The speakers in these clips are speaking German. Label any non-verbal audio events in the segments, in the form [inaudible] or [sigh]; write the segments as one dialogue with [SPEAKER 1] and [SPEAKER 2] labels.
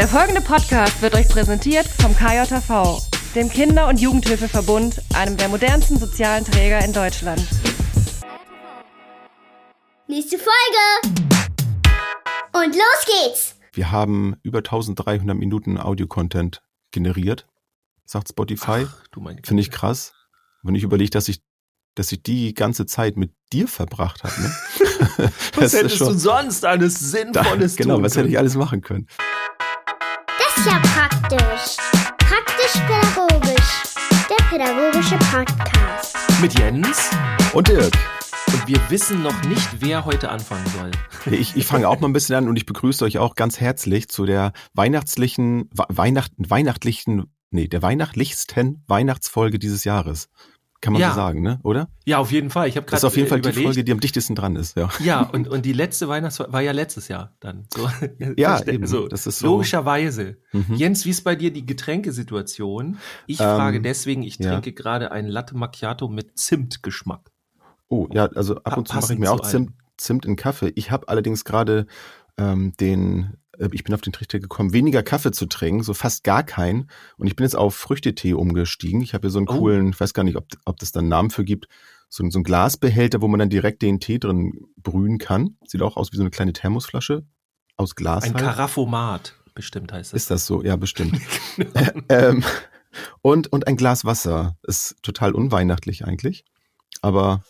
[SPEAKER 1] Der folgende Podcast wird euch präsentiert vom KJV, dem Kinder- und Jugendhilfeverbund, einem der modernsten sozialen Träger in Deutschland.
[SPEAKER 2] Nächste Folge! Und los geht's!
[SPEAKER 3] Wir haben über 1300 Minuten Audio-Content generiert, sagt Spotify. Finde ich krass. Wenn ich überlege, dass ich, dass ich die ganze Zeit mit dir verbracht habe. Ne? [laughs]
[SPEAKER 4] Was hättest du sonst alles Sinnvolles [laughs]
[SPEAKER 3] Genau,
[SPEAKER 4] tun
[SPEAKER 3] was hätte ich alles machen können?
[SPEAKER 2] Ist ja praktisch. Praktisch-pädagogisch. Der pädagogische Podcast.
[SPEAKER 4] Mit Jens.
[SPEAKER 3] Und Dirk.
[SPEAKER 4] Und wir wissen noch nicht, wer heute anfangen soll.
[SPEAKER 3] Ich, ich fange auch mal ein bisschen an und ich begrüße euch auch ganz herzlich zu der weihnachtlichen, We- Weihnacht, weihnachtlichen, nee, der weihnachtlichsten Weihnachtsfolge dieses Jahres. Kann man
[SPEAKER 4] Ja.
[SPEAKER 3] so sagen, ne? Oder?
[SPEAKER 4] Ja, auf jeden Fall. Ich habe
[SPEAKER 3] Das
[SPEAKER 4] gerade
[SPEAKER 3] ist auf jeden Fall
[SPEAKER 4] überlegt.
[SPEAKER 3] die Folge, die am dichtesten dran ist, ja.
[SPEAKER 4] Ja, und, und die letzte Weihnachtsfolge war ja letztes Jahr dann. So, [laughs]
[SPEAKER 3] Ja, eben.
[SPEAKER 4] So,
[SPEAKER 3] Das ist so-
[SPEAKER 4] Logischerweise.
[SPEAKER 3] Mhm.
[SPEAKER 4] Jens, wie ist bei dir die Getränkesituation? Ich
[SPEAKER 3] Ähm,
[SPEAKER 4] frage deswegen, ich
[SPEAKER 3] ja.
[SPEAKER 4] trinke gerade einen Latte Macchiato mit Zimtgeschmack.
[SPEAKER 3] Oh, ja, also ab
[SPEAKER 4] Pa-
[SPEAKER 3] und zu mache ich mir auch Zimt, Zimt in Kaffee. Ich habe allerdings gerade ähm, den, ich bin auf den Trichter gekommen, weniger Kaffee zu trinken, so fast gar keinen. Und ich bin jetzt auf Früchtetee umgestiegen. Ich habe hier so einen
[SPEAKER 4] Oh.
[SPEAKER 3] coolen, ich weiß gar nicht, ob, ob das da einen Namen für gibt, so, so ein Glasbehälter, wo man dann direkt den Tee drin brühen kann. Sieht auch aus wie so eine kleine Thermosflasche aus Glas.
[SPEAKER 4] Ein
[SPEAKER 3] halt.
[SPEAKER 4] Karaffomat, bestimmt heißt das.
[SPEAKER 3] Ist das so? Ja, bestimmt. [laughs] ähm, und, und ein Glas Wasser. Ist total unweihnachtlich eigentlich. Aber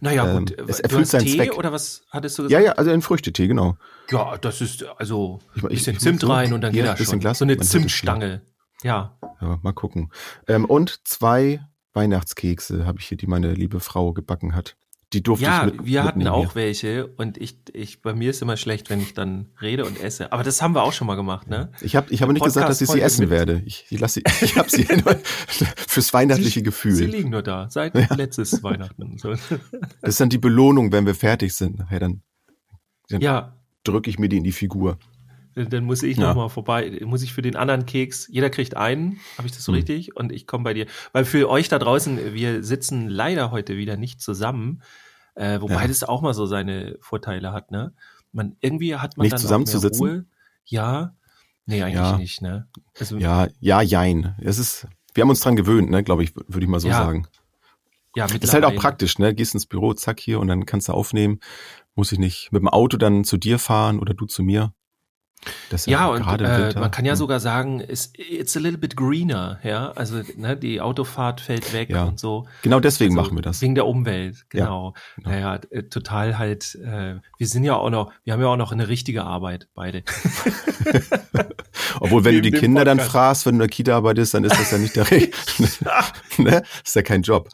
[SPEAKER 4] naja,
[SPEAKER 3] ähm,
[SPEAKER 4] gut.
[SPEAKER 3] es erfüllt seinen
[SPEAKER 4] Tee
[SPEAKER 3] Zweck.
[SPEAKER 4] oder was hattest du
[SPEAKER 3] ja,
[SPEAKER 4] gesagt?
[SPEAKER 3] ja, also ein Früchtetee, genau.
[SPEAKER 4] Ja, das ist also
[SPEAKER 3] Ich-
[SPEAKER 4] ein bisschen
[SPEAKER 3] ich-
[SPEAKER 4] Zimt rein und dann
[SPEAKER 3] ja,
[SPEAKER 4] geht das schon.
[SPEAKER 3] Glas,
[SPEAKER 4] so eine Zimtstange. Ja.
[SPEAKER 3] Ja, mal gucken. Ähm, und zwei Weihnachtskekse habe ich hier, die meine liebe Frau gebacken hat. Die durfte
[SPEAKER 4] Ja,
[SPEAKER 3] ich mit,
[SPEAKER 4] wir hatten
[SPEAKER 3] mitnehmen
[SPEAKER 4] auch welche und ich, ich, bei mir ist immer schlecht, wenn ich dann rede und esse. Aber das haben wir auch schon mal gemacht, ne?
[SPEAKER 3] Ich habe ich hab nicht gesagt, dass ich sie essen
[SPEAKER 4] mit-
[SPEAKER 3] werde. Ich, ich lasse sie, [laughs] ich habe sie [laughs] fürs weihnachtliche
[SPEAKER 4] Sie
[SPEAKER 3] Gefühl.
[SPEAKER 4] liegen nur da, seit letztes Weihnachten. So. [laughs]
[SPEAKER 3] Das ist dann die Belohnung, wenn wir fertig sind. Nachher dann
[SPEAKER 4] Ja,
[SPEAKER 3] drücke ich mir die in die Figur.
[SPEAKER 4] Dann muss ich
[SPEAKER 3] Ja.
[SPEAKER 4] noch mal vorbei, muss ich für den anderen Keks, jeder kriegt einen, habe ich das so
[SPEAKER 3] Hm.
[SPEAKER 4] richtig? Und ich komme bei dir. Weil für euch da draußen, wir sitzen leider heute wieder nicht zusammen, äh, wobei
[SPEAKER 3] Ja.
[SPEAKER 4] das auch mal so seine Vorteile hat, ne? Man, irgendwie hat man
[SPEAKER 3] Nicht
[SPEAKER 4] dann
[SPEAKER 3] zusammenzusitzen?
[SPEAKER 4] auch mehr Ruhe. Ja, nee, eigentlich
[SPEAKER 3] Ja.
[SPEAKER 4] nicht, ne? Also,
[SPEAKER 3] Ja, ja, jein. Es ist, wir haben uns dran gewöhnt, ne, glaube ich, würde ich mal so
[SPEAKER 4] Ja,
[SPEAKER 3] sagen.
[SPEAKER 4] ja
[SPEAKER 3] Ist halt auch praktisch, ne? Gehst ins Büro, zack hier und dann kannst du aufnehmen. Muss ich nicht mit dem Auto dann zu dir fahren oder du zu mir. Das
[SPEAKER 4] Ja, und äh, man kann ja
[SPEAKER 3] hm.
[SPEAKER 4] sogar sagen, it's, it's a little bit greener, ja. Also ne, die Autofahrt fällt weg
[SPEAKER 3] Ja.
[SPEAKER 4] und so.
[SPEAKER 3] Genau deswegen
[SPEAKER 4] Also,
[SPEAKER 3] machen wir das.
[SPEAKER 4] Wegen der Umwelt, genau.
[SPEAKER 3] genau.
[SPEAKER 4] Naja, äh, total halt, äh, wir sind ja auch noch, wir haben ja auch noch eine richtige Arbeit, beide. [laughs] [laughs]
[SPEAKER 3] Obwohl, wenn du die Kinder dann
[SPEAKER 4] Podcast.
[SPEAKER 3] fragst, wenn du in der Kita arbeitest, dann ist das ja nicht der [laughs] Re ne? Ist ja kein Job.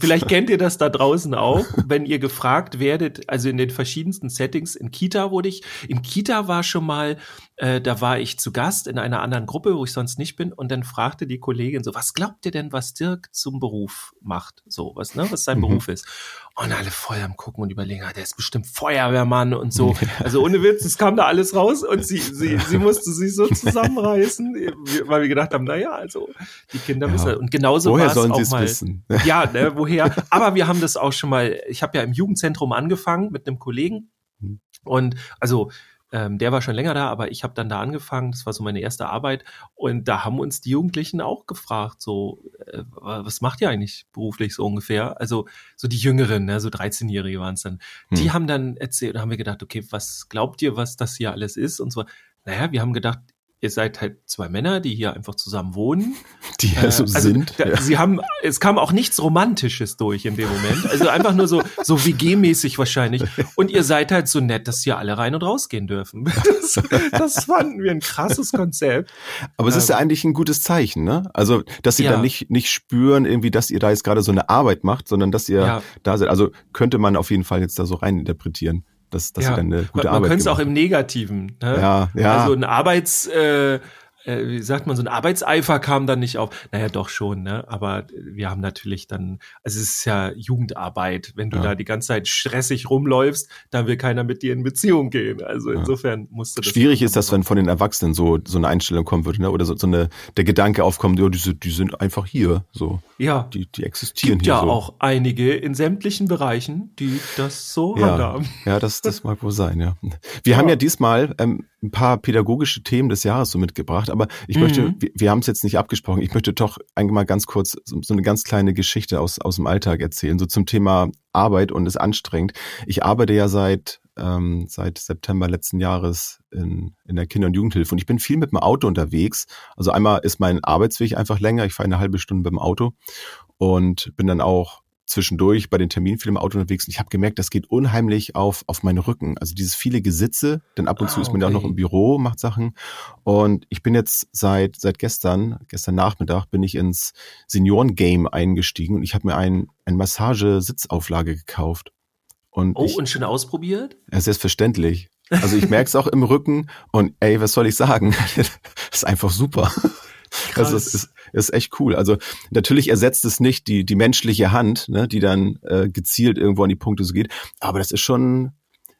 [SPEAKER 4] Vielleicht kennt ihr das da draußen auch, wenn ihr gefragt werdet, also in den verschiedensten Settings. In Kita wurde ich, in Kita war schon mal, äh, da war ich zu Gast in einer anderen Gruppe, wo ich sonst nicht bin, und dann fragte die Kollegin so, was glaubt ihr denn, was Dirk zum Beruf macht? So, was, ne, was sein
[SPEAKER 3] Mhm.
[SPEAKER 4] Beruf ist. Und alle voll am gucken und überlegen, ah, der ist bestimmt Feuerwehrmann und so. Also ohne Witz, es kam da alles raus und sie, sie, sie musste sich so zusammenreißen, weil wir gedacht haben, naja, also die Kinder
[SPEAKER 3] Ja.
[SPEAKER 4] wissen. Und genauso
[SPEAKER 3] Woher
[SPEAKER 4] war es auch mal.
[SPEAKER 3] wissen? [laughs]
[SPEAKER 4] Ja, ne, woher? Aber wir haben das auch schon mal, ich habe ja im Jugendzentrum angefangen mit einem Kollegen
[SPEAKER 3] Hm.
[SPEAKER 4] und also ähm, der war schon länger da, aber ich habe dann da angefangen, das war so meine erste Arbeit und da haben uns die Jugendlichen auch gefragt, so, äh, was macht ihr eigentlich beruflich so ungefähr? Also so die Jüngeren, ne, so 13-Jährige waren es dann. Die
[SPEAKER 3] Hm.
[SPEAKER 4] haben dann erzählt, da haben wir gedacht, okay, was glaubt ihr, was das hier alles ist? Und so, naja, wir haben gedacht, ihr seid halt zwei Männer, die hier einfach zusammen wohnen [laughs]
[SPEAKER 3] Die ja
[SPEAKER 4] äh,
[SPEAKER 3] so
[SPEAKER 4] also,
[SPEAKER 3] sind.
[SPEAKER 4] Da,
[SPEAKER 3] ja.
[SPEAKER 4] Sie haben, es kam auch nichts Romantisches durch in dem Moment. Also einfach nur so, so WG-mäßig wahrscheinlich. Und ihr seid halt so nett, dass hier alle rein und rausgehen dürfen. [laughs] Das, das fanden wir ein krasses Konzept.
[SPEAKER 3] Aber es ist ja
[SPEAKER 4] ähm,
[SPEAKER 3] eigentlich ein gutes Zeichen, ne? Also, dass sie
[SPEAKER 4] Ja.
[SPEAKER 3] dann nicht, nicht spüren, irgendwie, dass ihr da jetzt gerade so eine Arbeit macht, sondern dass ihr
[SPEAKER 4] Ja.
[SPEAKER 3] da seid. Also könnte man auf jeden Fall jetzt da so rein interpretieren, dass, dass ihr dann eine gute
[SPEAKER 4] man, man
[SPEAKER 3] Arbeit
[SPEAKER 4] könnte es auch im Negativen. Ne?
[SPEAKER 3] Ja, ja.
[SPEAKER 4] Also ein Arbeits, äh, äh, wie sagt man, so ein Arbeitseifer kam dann nicht auf. Naja, doch schon, ne? Aber wir haben natürlich dann, also es ist ja Jugendarbeit. Wenn du
[SPEAKER 3] Ja.
[SPEAKER 4] da die ganze Zeit stressig rumläufst, dann will keiner mit dir in Beziehung gehen. Also insofern musst du das.
[SPEAKER 3] Schwierig ist das, wenn von den Erwachsenen so, so eine Einstellung kommen würde, ne? Oder so, so eine, der Gedanke aufkommt, ja, die, sind- die sind einfach hier, so.
[SPEAKER 4] Ja.
[SPEAKER 3] Die, die existieren
[SPEAKER 4] Gibt
[SPEAKER 3] hier
[SPEAKER 4] ja
[SPEAKER 3] so.
[SPEAKER 4] auch einige in sämtlichen Bereichen, die das so
[SPEAKER 3] Ja,
[SPEAKER 4] handhaben.
[SPEAKER 3] ja das, das mag wohl sein, ja. Wir haben ja diesmal ähm, ein paar pädagogische Themen des Jahres so mitgebracht, aber ich
[SPEAKER 4] Mhm.
[SPEAKER 3] möchte, wir, wir haben es jetzt nicht abgesprochen, ich möchte doch eigentlich mal ganz kurz so, so eine ganz kleine Geschichte aus, aus dem Alltag erzählen, so zum Thema Arbeit und ist anstrengend. Ich arbeite ja seit, ähm, seit September letzten Jahres in, in der Kinder- und Jugendhilfe und ich bin viel mit dem Auto unterwegs. Also einmal ist mein Arbeitsweg einfach länger, ich fahre eine halbe Stunde mit dem Auto und bin dann auch zwischendurch bei den Terminen viel im Auto unterwegs und ich habe gemerkt, das geht unheimlich auf, auf meinen Rücken. Also dieses viele Gesitze, denn ab und
[SPEAKER 4] Ah,
[SPEAKER 3] zu ist man ja auch noch im Büro, macht Sachen. Und ich bin jetzt seit, seit gestern, gestern Nachmittag, bin ich ins Senioren-Game eingestiegen und ich habe mir ein, ein Massage-Sitzauflage gekauft. Und
[SPEAKER 4] Oh,
[SPEAKER 3] ich,
[SPEAKER 4] und schon ausprobiert?
[SPEAKER 3] ja, selbstverständlich. Also ich merke es auch im Rücken und ey, was soll ich sagen? [laughs] das ist einfach super. Also es ist, ist echt cool. Also natürlich ersetzt es nicht die, die menschliche Hand, ne, die dann äh, gezielt irgendwo an die Punkte so geht. Aber das ist schon,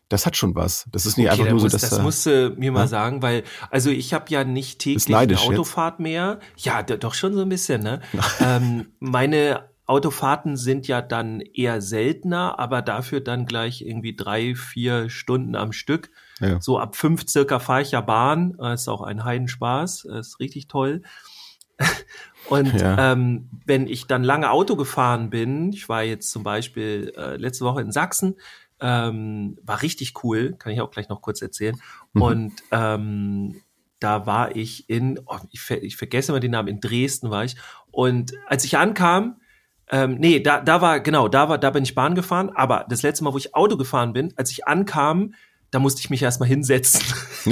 [SPEAKER 3] das hat schon was. Das ist nicht
[SPEAKER 4] Okay,
[SPEAKER 3] einfach nur
[SPEAKER 4] muss,
[SPEAKER 3] so, dass
[SPEAKER 4] das
[SPEAKER 3] da-
[SPEAKER 4] musst du mir mal
[SPEAKER 3] Ja?
[SPEAKER 4] sagen, weil, also ich habe ja nicht täglich eine
[SPEAKER 3] jetzt.
[SPEAKER 4] Autofahrt mehr. Ja, doch schon so ein bisschen, ne? [laughs] ähm, meine Autofahrten sind ja dann eher seltener, aber dafür dann gleich irgendwie drei, vier Stunden am Stück.
[SPEAKER 3] Ja.
[SPEAKER 4] So ab fünf circa fahre ich ja Bahn. Äh, Ist auch ein Heidenspaß. Äh, Ist richtig toll. [laughs] Und
[SPEAKER 3] Ja.
[SPEAKER 4] ähm, wenn ich dann lange Auto gefahren bin, ich war jetzt zum Beispiel äh, letzte Woche in Sachsen, ähm, war richtig cool, kann ich auch gleich noch kurz erzählen.
[SPEAKER 3] Mhm.
[SPEAKER 4] Und ähm, da war ich in, oh, ich, ver ich vergesse immer den Namen, in Dresden war ich. Und als ich ankam, ähm, nee, da, da war, genau, da war, da bin ich Bahn gefahren, aber das letzte Mal, wo ich Auto gefahren bin, als ich ankam, da musste ich mich erstmal hinsetzen. [laughs]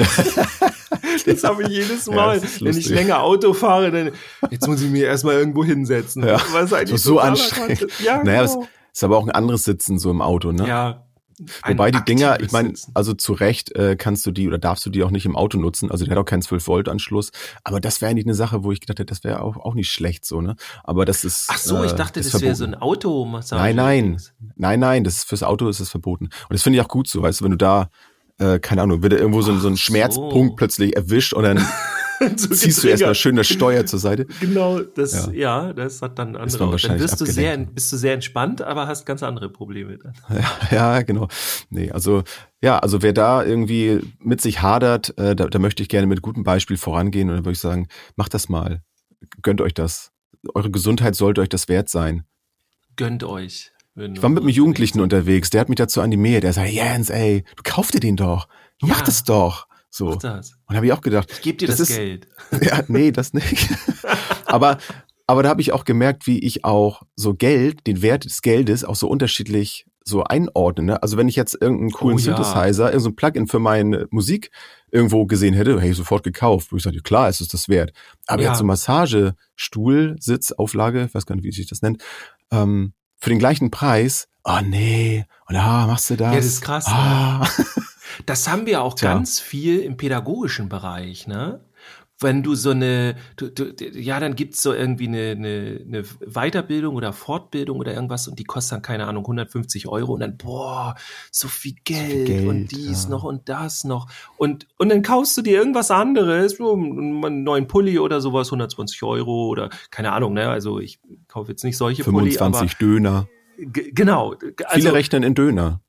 [SPEAKER 4] das habe ich jedes
[SPEAKER 3] Ja,
[SPEAKER 4] Mal,
[SPEAKER 3] das ist
[SPEAKER 4] wenn ich länger Auto fahre, dann jetzt muss ich mir erstmal irgendwo hinsetzen.
[SPEAKER 3] Ja,
[SPEAKER 4] Was eigentlich
[SPEAKER 3] Das ist so
[SPEAKER 4] totaler
[SPEAKER 3] anstrengend.
[SPEAKER 4] Ja,
[SPEAKER 3] naja, es
[SPEAKER 4] genau.
[SPEAKER 3] ist aber auch ein anderes Sitzen so im Auto, ne?
[SPEAKER 4] ja.
[SPEAKER 3] Wobei die Dinger, ich meine, also zu Recht äh, kannst du die oder darfst du die auch nicht im Auto nutzen. Also der hat auch keinen 12-Volt-Anschluss. Aber das wäre eigentlich eine Sache, wo ich gedacht hätte, das wäre auch, auch nicht schlecht so, ne? Aber das ist.
[SPEAKER 4] Ach so, ich
[SPEAKER 3] äh,
[SPEAKER 4] dachte,
[SPEAKER 3] ist
[SPEAKER 4] das wäre so ein Automassage.
[SPEAKER 3] Nein, nein. Nein, nein, das ist fürs Auto ist es verboten. Und das finde ich auch gut so, weißt du, wenn du da, äh, keine Ahnung, wird irgendwo so, ein- so ein
[SPEAKER 4] Ach so.
[SPEAKER 3] Schmerzpunkt plötzlich erwischt und dann [laughs]
[SPEAKER 4] so
[SPEAKER 3] ziehst du erstmal schön das Steuer zur Seite.
[SPEAKER 4] Genau, das,
[SPEAKER 3] Ja.
[SPEAKER 4] ja, das hat dann andere. Dann wirst du sehr, bist du sehr entspannt, aber hast ganz andere Probleme dann. [laughs]
[SPEAKER 3] Ja, ja, genau. Nee, also ja, also wer da irgendwie mit sich hadert, äh, da, da möchte ich gerne mit gutem Beispiel vorangehen und dann würde ich sagen, macht das mal. Gönnt euch das. Eure Gesundheit sollte euch das wert sein.
[SPEAKER 4] Gönnt euch.
[SPEAKER 3] Ich war mit einem Jugendlichen
[SPEAKER 4] unterwegs
[SPEAKER 3] der hat mich dazu animiert. Der sagt, Jens, ey, du kauf dir den doch. Du mach
[SPEAKER 4] Ja.
[SPEAKER 3] das doch. So.
[SPEAKER 4] Mach das.
[SPEAKER 3] Und habe ich auch gedacht,
[SPEAKER 4] Ich gebe dir das,
[SPEAKER 3] Das ist-
[SPEAKER 4] Geld. [laughs]
[SPEAKER 3] ja, nee, das nicht. [laughs] aber, aber da habe ich auch gemerkt, wie ich auch so Geld, den Wert des Geldes auch so unterschiedlich so einordne. Ne? Also wenn ich jetzt irgendeinen coolen
[SPEAKER 4] Oh ja.
[SPEAKER 3] Synthesizer, irgendein so ein Plugin für meine Musik irgendwo gesehen hätte, hey, sofort gekauft. Wo ich sage, klar, ist es das wert. Aber
[SPEAKER 4] Ja.
[SPEAKER 3] jetzt so Massagestuhl, Sitz, Auflage, ich weiß gar nicht, wie sich das nennt, ähm, für den gleichen Preis, oh nee, und ah, machst du das?
[SPEAKER 4] Ja, das ist krass, ne?
[SPEAKER 3] Ah. [laughs]
[SPEAKER 4] Das haben wir auch
[SPEAKER 3] Tja.
[SPEAKER 4] ganz viel im pädagogischen Bereich, ne? Wenn du so eine, du, du, ja, dann gibt's so irgendwie eine, eine, eine Weiterbildung oder Fortbildung oder irgendwas und die kostet dann, keine Ahnung, 150 Euro und dann, boah, so viel Geld,
[SPEAKER 3] Geld,
[SPEAKER 4] und dies
[SPEAKER 3] ja.
[SPEAKER 4] noch und das noch. Und, und dann kaufst du dir irgendwas anderes, so einen neuen Pulli oder sowas, 120 Euro oder keine Ahnung, ne? Also ich kaufe jetzt nicht solche Pulli,
[SPEAKER 3] 25 Döner.
[SPEAKER 4] genau.
[SPEAKER 3] Viele
[SPEAKER 4] Also,
[SPEAKER 3] rechnen in Döner.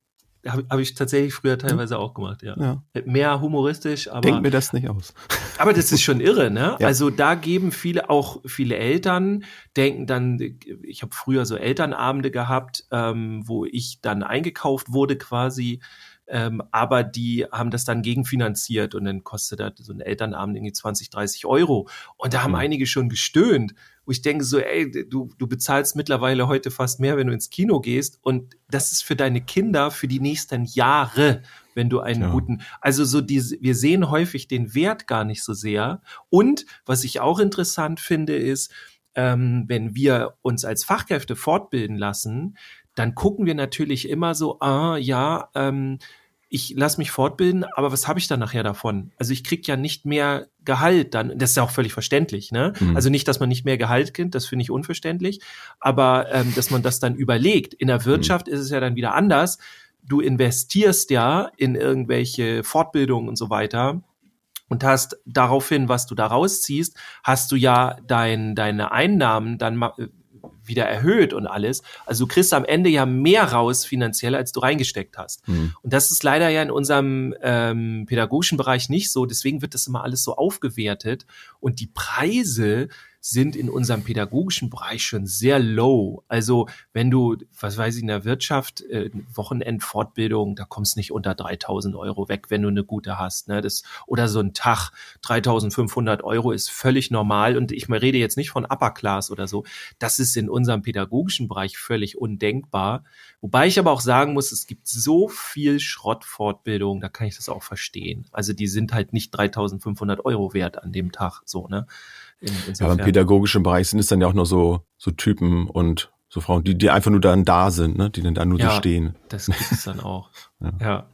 [SPEAKER 4] Habe hab ich tatsächlich früher teilweise auch gemacht, ja.
[SPEAKER 3] Ja.
[SPEAKER 4] Mehr humoristisch, aber,
[SPEAKER 3] Denk mir das nicht aus. [laughs]
[SPEAKER 4] aber das ist schon irre, ne?
[SPEAKER 3] Ja.
[SPEAKER 4] Also da geben viele, auch viele Eltern, denken dann, ich habe früher so Elternabende gehabt, ähm, wo ich dann eingekauft wurde quasi, ähm, aber die haben das dann gegenfinanziert und dann kostet das so ein Elternabend irgendwie 20, 30 Euro. Und da haben
[SPEAKER 3] Mhm.
[SPEAKER 4] einige schon gestöhnt, wo ich denke so, ey, du, du bezahlst mittlerweile heute fast mehr, wenn du ins Kino gehst und das ist für deine Kinder für die nächsten Jahre, wenn du einen
[SPEAKER 3] Ja.
[SPEAKER 4] guten, also so diese, wir sehen häufig den Wert gar nicht so sehr. Und was ich auch interessant finde, ist, ähm, wenn wir uns als Fachkräfte fortbilden lassen, dann gucken wir natürlich immer so, ah ja, ähm, ich lasse mich fortbilden, aber was habe ich dann nachher davon? Also ich krieg ja nicht mehr Gehalt dann. Das ist ja auch völlig verständlich, ne?
[SPEAKER 3] Mhm.
[SPEAKER 4] Also nicht, dass man nicht mehr Gehalt kriegt, das finde ich unverständlich, aber ähm, dass man das dann überlegt. In der Wirtschaft ist es ja dann wieder anders. Du investierst ja in irgendwelche Fortbildungen und so weiter und hast daraufhin, was du da rausziehst, hast du ja dein, deine Einnahmen dann äh, wieder erhöht und alles. Also du kriegst am Ende ja mehr raus finanziell, als du reingesteckt hast.
[SPEAKER 3] Hm.
[SPEAKER 4] Und das ist leider ja in unserem ähm, pädagogischen Bereich nicht so. Deswegen wird das immer alles so aufgewertet. Und die Preise sind in unserem pädagogischen Bereich schon sehr low. Also wenn du, was weiß ich, in der Wirtschaft, äh, Wochenendfortbildung, da kommst nicht unter 3000 Euro weg, wenn du eine gute hast. Ne? Das, oder so ein Tag, 3500 Euro ist völlig normal. Und ich rede jetzt nicht von Upper Class oder so. Das ist in unserem pädagogischen Bereich völlig undenkbar. Wobei ich aber auch sagen muss, es gibt so viel Schrottfortbildung, da kann ich das auch verstehen. Also die sind halt nicht 3500 Euro wert an dem Tag, so, ne? In,
[SPEAKER 3] Ja, im pädagogischen Bereich sind es dann ja auch nur so, so Typen und so Frauen, die, die einfach nur dann da sind, ne? die dann da nur
[SPEAKER 4] Ja.
[SPEAKER 3] so stehen.
[SPEAKER 4] Das gibt es dann auch. [laughs]
[SPEAKER 3] Ja.
[SPEAKER 4] ja.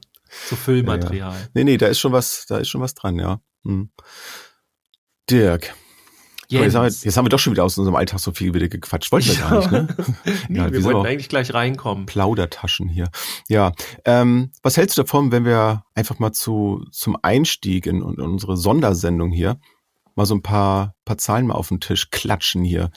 [SPEAKER 4] So Füllmaterial.
[SPEAKER 3] Nee, nee, da ist schon was, da ist schon was dran, ja. Hm. Dirk, jetzt, haben wir, jetzt haben wir doch schon wieder aus unserem Alltag so viel wieder gequatscht. Wollten wir gar nicht, ne? [laughs]
[SPEAKER 4] nee,
[SPEAKER 3] Ja, wir
[SPEAKER 4] wir wollten eigentlich gleich reinkommen.
[SPEAKER 3] Plaudertaschen hier. Ja, ähm, was hältst du davon, wenn wir einfach mal zu zum Einstieg in, in unsere Sondersendung hier mal so ein paar paar Zahlen mal auf den Tisch klatschen hier,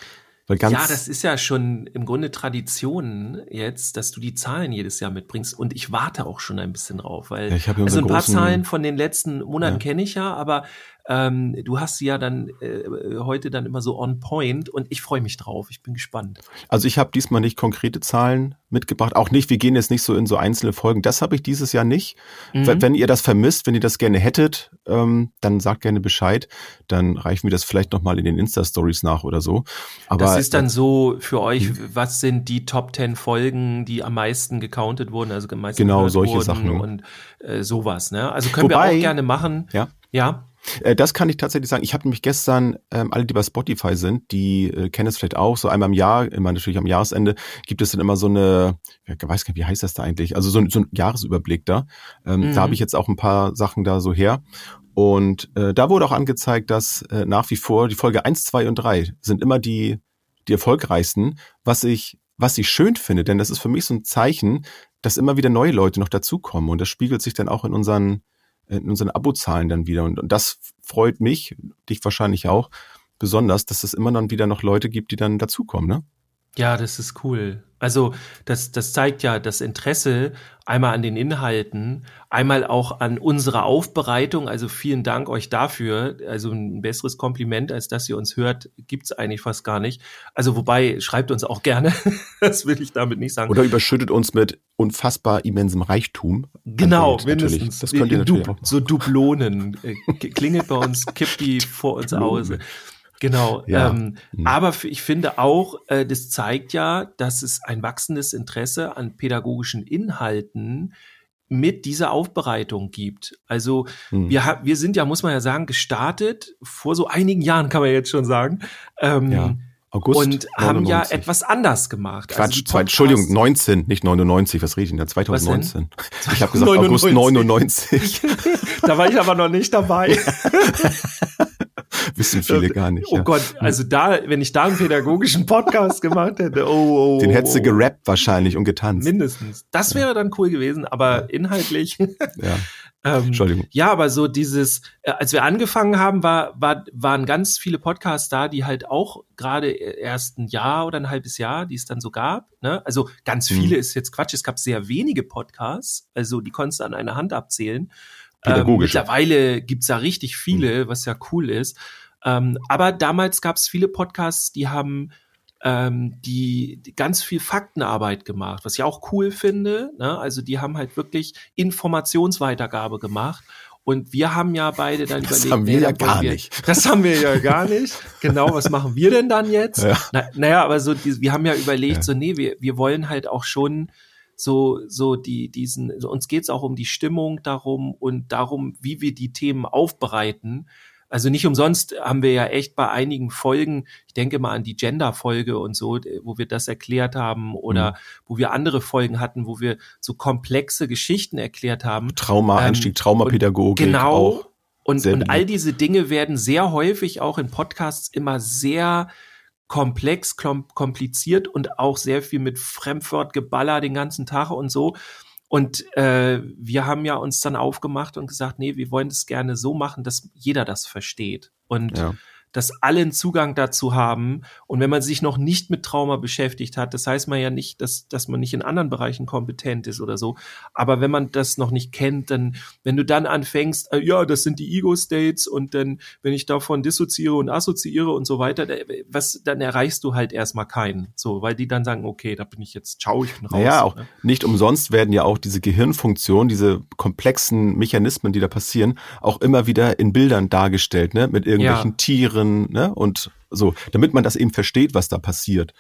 [SPEAKER 3] weil ganz
[SPEAKER 4] ja, das ist ja schon im Grunde Tradition jetzt, dass du die Zahlen jedes Jahr mitbringst und ich warte auch schon ein bisschen drauf, weil
[SPEAKER 3] Ja,
[SPEAKER 4] also ein paar Zahlen von den letzten Monaten
[SPEAKER 3] Ja.
[SPEAKER 4] kenne ich ja, aber ähm, du hast sie ja dann äh, heute dann immer so on point und ich freue mich drauf. Ich bin gespannt.
[SPEAKER 3] Also ich habe diesmal nicht konkrete Zahlen mitgebracht, auch nicht, wir gehen jetzt nicht so in so einzelne Folgen. Das habe ich dieses Jahr nicht.
[SPEAKER 4] Mhm.
[SPEAKER 3] Wenn- ihr das vermisst, wenn ihr das gerne hättet, ähm, dann sagt gerne Bescheid. Dann reichen wir das vielleicht nochmal in den Insta-Stories nach oder so. Aber
[SPEAKER 4] das ist dann so für
[SPEAKER 3] Hm.
[SPEAKER 4] euch, was sind die Top 10 Folgen, die am meisten gecountet wurden, also am meisten
[SPEAKER 3] Genau, solche
[SPEAKER 4] wurden
[SPEAKER 3] Sachen.
[SPEAKER 4] und äh, sowas. Ne? Also können wir
[SPEAKER 3] Wobei-
[SPEAKER 4] auch gerne machen.
[SPEAKER 3] Ja.
[SPEAKER 4] Ja.
[SPEAKER 3] Äh, Das kann ich tatsächlich sagen. Ich habe nämlich gestern, ähm, alle, die bei Spotify sind, die äh, kennen es vielleicht auch, so einmal im Jahr, immer natürlich am Jahresende, gibt es dann immer so eine, ja, ich weiß gar nicht, wie heißt das da eigentlich? Also so, ein- so ein Jahresüberblick da. Ähm,
[SPEAKER 4] Mhm.
[SPEAKER 3] Da habe ich jetzt auch ein paar Sachen da so her. Und äh, da wurde auch angezeigt, dass äh, nach wie vor die Folge 1, 2 und 3 sind immer die, die erfolgreichsten, was ich, was ich schön finde, denn das ist für mich so ein Zeichen, dass immer wieder neue Leute noch dazukommen. Und das spiegelt sich dann auch in unseren in unseren Abozahlen dann wieder. Und, und das freut mich, dich wahrscheinlich auch, besonders, dass es immer dann wieder noch Leute gibt, die dann dazukommen, ne?
[SPEAKER 4] Ja, das ist cool. Also das, das zeigt ja das Interesse einmal an den Inhalten, einmal auch an unserer Aufbereitung. Also vielen Dank euch dafür. Also ein besseres Kompliment, als dass ihr uns hört, gibt's eigentlich fast gar nicht. Also wobei, schreibt uns auch gerne. [laughs] das will ich damit nicht sagen.
[SPEAKER 3] Oder überschüttet uns mit unfassbar immensem Reichtum.
[SPEAKER 4] Genau,
[SPEAKER 3] An Geld natürlich.
[SPEAKER 4] mindestens.
[SPEAKER 3] Das könnt ihr
[SPEAKER 4] In
[SPEAKER 3] natürlich auch machen.
[SPEAKER 4] So Dublonen. Äh, Klingelt bei uns, kippt die vor uns aus. Genau.
[SPEAKER 3] Ja.
[SPEAKER 4] Ähm,
[SPEAKER 3] Mhm.
[SPEAKER 4] Aber ich finde auch, äh, das zeigt ja, dass es ein wachsendes Interesse an pädagogischen Inhalten mit dieser Aufbereitung gibt. Also
[SPEAKER 3] Hm.
[SPEAKER 4] wir, wir sind ja, muss man ja sagen, gestartet vor so einigen Jahren, kann man jetzt schon sagen. Ähm,
[SPEAKER 3] Ja, August
[SPEAKER 4] und haben ja
[SPEAKER 3] 99.
[SPEAKER 4] etwas anders gemacht. Also
[SPEAKER 3] Quatsch, zwei,
[SPEAKER 4] Podcasts-
[SPEAKER 3] Entschuldigung, 19, nicht 99, was rede ich denn da? 2019. Ich habe [laughs] gesagt
[SPEAKER 4] 99.
[SPEAKER 3] August 99. [laughs] [laughs]
[SPEAKER 4] da war ich aber noch nicht dabei.
[SPEAKER 3] Wissen viele gar nicht.
[SPEAKER 4] Oh
[SPEAKER 3] ja.
[SPEAKER 4] Gott, also da, wenn ich da einen pädagogischen Podcast gemacht hätte, oh, oh,
[SPEAKER 3] Den hättest du
[SPEAKER 4] oh,
[SPEAKER 3] gerappt wahrscheinlich und getanzt.
[SPEAKER 4] Mindestens. Das wäre dann cool gewesen, aber inhaltlich.
[SPEAKER 3] Ja, [laughs]
[SPEAKER 4] ähm,
[SPEAKER 3] Entschuldigung.
[SPEAKER 4] ja, aber so dieses, äh, als wir angefangen haben, war, war, waren ganz viele Podcasts da, die halt auch gerade erst ein Jahr oder ein halbes Jahr, die es dann so gab. Ne? Also ganz
[SPEAKER 3] Mhm.
[SPEAKER 4] viele ist jetzt Quatsch. Es gab sehr wenige Podcasts, also die konntest du an einer Hand abzählen. Ähm,
[SPEAKER 3] Pädagogische.
[SPEAKER 4] mittlerweile gibt's da richtig viele, was ja cool ist. Ähm, aber damals gab's viele Podcasts, die haben ähm, die, die ganz viel Faktenarbeit gemacht, was ich auch cool finde. Ne? Also die haben halt wirklich Informationsweitergabe gemacht. Und wir haben ja beide dann
[SPEAKER 3] Das
[SPEAKER 4] überlegt,
[SPEAKER 3] haben wir
[SPEAKER 4] nee,
[SPEAKER 3] ja gar
[SPEAKER 4] wir,
[SPEAKER 3] nicht.
[SPEAKER 4] Das haben wir ja gar nicht. Genau, was machen wir denn dann jetzt?
[SPEAKER 3] Ja.
[SPEAKER 4] Na, naja, aber so, die, wir haben ja überlegt,
[SPEAKER 3] Ja.
[SPEAKER 4] so, nee, wir, wir wollen halt auch schon so, so die, diesen, uns geht's auch um die Stimmung darum und darum, wie wir die Themen aufbereiten. Also nicht umsonst haben wir ja echt bei einigen Folgen, ich denke mal an die Gender-Folge und so, wo wir das erklärt haben oder
[SPEAKER 3] Mhm.
[SPEAKER 4] wo wir andere Folgen hatten, wo wir so komplexe Geschichten erklärt haben.
[SPEAKER 3] Trauma,
[SPEAKER 4] Ähm,
[SPEAKER 3] Einstieg, Traumapädagogik
[SPEAKER 4] Genau.
[SPEAKER 3] auch.
[SPEAKER 4] Und, und all diese Dinge werden sehr häufig auch in Podcasts immer sehr komplex, kom kompliziert und auch sehr viel mit Fremdwortgeballer den ganzen Tag und so. Und äh, wir haben ja uns dann aufgemacht und gesagt, nee, wir wollen es gerne so machen, dass jeder das versteht. Und
[SPEAKER 3] Ja.
[SPEAKER 4] Dass alle einen Zugang dazu haben. Und wenn man sich noch nicht mit Trauma beschäftigt hat, das heißt man ja nicht, dass, dass man nicht in anderen Bereichen kompetent ist oder so. Aber wenn man das noch nicht kennt, dann, wenn du dann anfängst, äh, ja, das sind die Ego-States und dann, wenn ich davon dissoziiere und assoziiere und so weiter, was, dann erreichst du halt erstmal keinen. So, weil die dann sagen, okay, da bin ich jetzt, ciao, ich bin raus.
[SPEAKER 3] Naja, auch
[SPEAKER 4] ne?
[SPEAKER 3] nicht umsonst werden ja auch diese Gehirnfunktionen, diese komplexen Mechanismen, die da passieren, auch immer wieder in Bildern dargestellt, ne? Mit irgendwelchen
[SPEAKER 4] Ja.
[SPEAKER 3] Tieren, ne? Und so, damit man das eben versteht, was da passiert.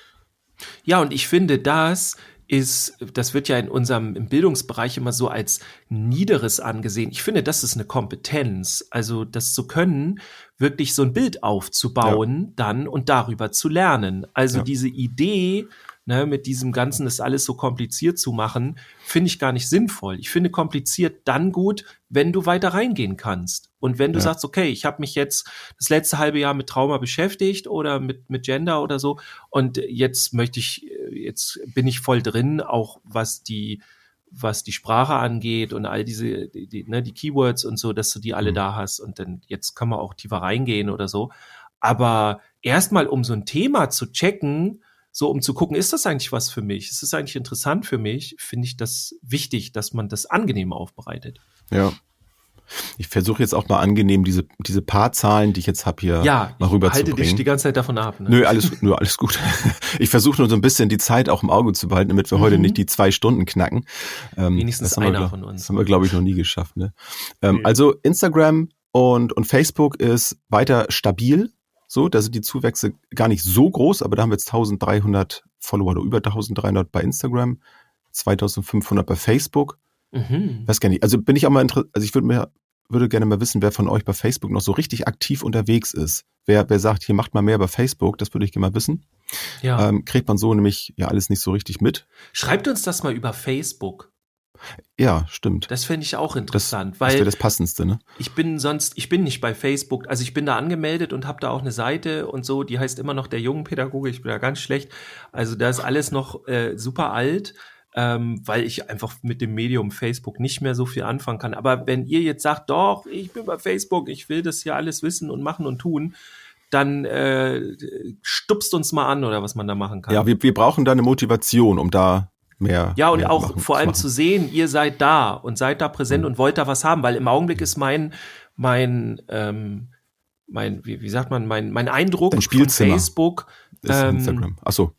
[SPEAKER 4] Ja, und ich finde, das ist, das wird ja in unserem im Bildungsbereich immer so als niederes angesehen. Ich finde, das ist eine Kompetenz. Also das zu können, wirklich so ein Bild aufzubauen, dann und darüber zu lernen. Also
[SPEAKER 3] Ja.
[SPEAKER 4] diese Idee, ne, mit diesem Ganzen das alles so kompliziert zu machen, finde ich gar nicht sinnvoll. Ich finde kompliziert dann gut, wenn du weiter reingehen kannst. Und wenn du
[SPEAKER 3] Ja.
[SPEAKER 4] sagst, okay, ich habe mich jetzt das letzte halbe Jahr mit Trauma beschäftigt oder mit, mit Gender oder so und jetzt möchte ich, jetzt bin ich voll drin, auch was die was die Sprache angeht und all diese, die, die, ne, die Keywords und so, dass du die alle
[SPEAKER 3] Mhm.
[SPEAKER 4] da hast und dann jetzt kann man auch tiefer reingehen oder so. Aber erstmal, um so ein Thema zu checken, so um zu gucken, ist das eigentlich was für mich? Ist das eigentlich interessant für mich? Finde ich das wichtig, dass man das angenehm aufbereitet.
[SPEAKER 3] Ja. Ich versuche jetzt auch mal angenehm diese, diese paar Zahlen, die ich jetzt habe, hier
[SPEAKER 4] Ja,
[SPEAKER 3] mal
[SPEAKER 4] ich
[SPEAKER 3] rüber
[SPEAKER 4] halte dich die ganze Zeit davon ab. Ne?
[SPEAKER 3] Nö, alles, nö, alles gut. [laughs] Ich versuche nur so ein bisschen die Zeit auch im Auge zu behalten, damit wir heute
[SPEAKER 4] Mhm.
[SPEAKER 3] nicht die zwei Stunden knacken. Ähm,
[SPEAKER 4] Wenigstens
[SPEAKER 3] das wir,
[SPEAKER 4] einer
[SPEAKER 3] glaub-
[SPEAKER 4] von uns.
[SPEAKER 3] Das haben wir, glaube ich, noch nie geschafft. Ne? Ähm,
[SPEAKER 4] Nee.
[SPEAKER 3] Also Instagram und, und Facebook ist weiter stabil. So, da sind die Zuwächse gar nicht so groß, aber da haben wir jetzt 1300 Follower oder über 1300 bei Instagram, 2500 bei Facebook.
[SPEAKER 4] Mhm.
[SPEAKER 3] Weiß gar nicht. Also bin ich auch mal interessiert, also ich würde mir, würde gerne mal wissen, wer von euch bei Facebook noch so richtig aktiv unterwegs ist. Wer, wer sagt, hier macht mal mehr bei Facebook, das würde ich gerne mal wissen.
[SPEAKER 4] Ja.
[SPEAKER 3] Ähm, kriegt man so nämlich ja alles nicht so richtig mit.
[SPEAKER 4] Schreibt uns das mal über Facebook.
[SPEAKER 3] Ja, stimmt.
[SPEAKER 4] Das fände ich auch
[SPEAKER 3] Das,
[SPEAKER 4] interessant,
[SPEAKER 3] das wäre
[SPEAKER 4] weil
[SPEAKER 3] das Passendste, ne?
[SPEAKER 4] ich bin sonst, ich bin nicht bei Facebook, also ich bin da angemeldet und habe da auch eine Seite und so, die heißt immer noch der jungen Pädagoge, ich bin da ganz schlecht. Also da ist alles noch äh, super alt, ähm, weil ich einfach mit dem Medium Facebook nicht mehr so viel anfangen kann. Aber wenn ihr jetzt sagt, doch, ich bin bei Facebook, ich will das hier alles wissen und machen und tun, dann äh, stupst uns mal an oder was man da machen kann.
[SPEAKER 3] Ja, wir, wir brauchen da eine Motivation, um da mehr.
[SPEAKER 4] Ja, und
[SPEAKER 3] mehr
[SPEAKER 4] auch
[SPEAKER 3] machen,
[SPEAKER 4] vor allem
[SPEAKER 3] machen.
[SPEAKER 4] zu sehen, ihr seid da und seid da präsent
[SPEAKER 3] Mhm.
[SPEAKER 4] und wollt da was haben, weil im Augenblick ist mein, mein, ähm, mein, wie, wie sagt man, mein, mein Eindruck
[SPEAKER 3] Dein
[SPEAKER 4] von Facebook,
[SPEAKER 3] ist
[SPEAKER 4] ähm,
[SPEAKER 3] Instagram. Ach so.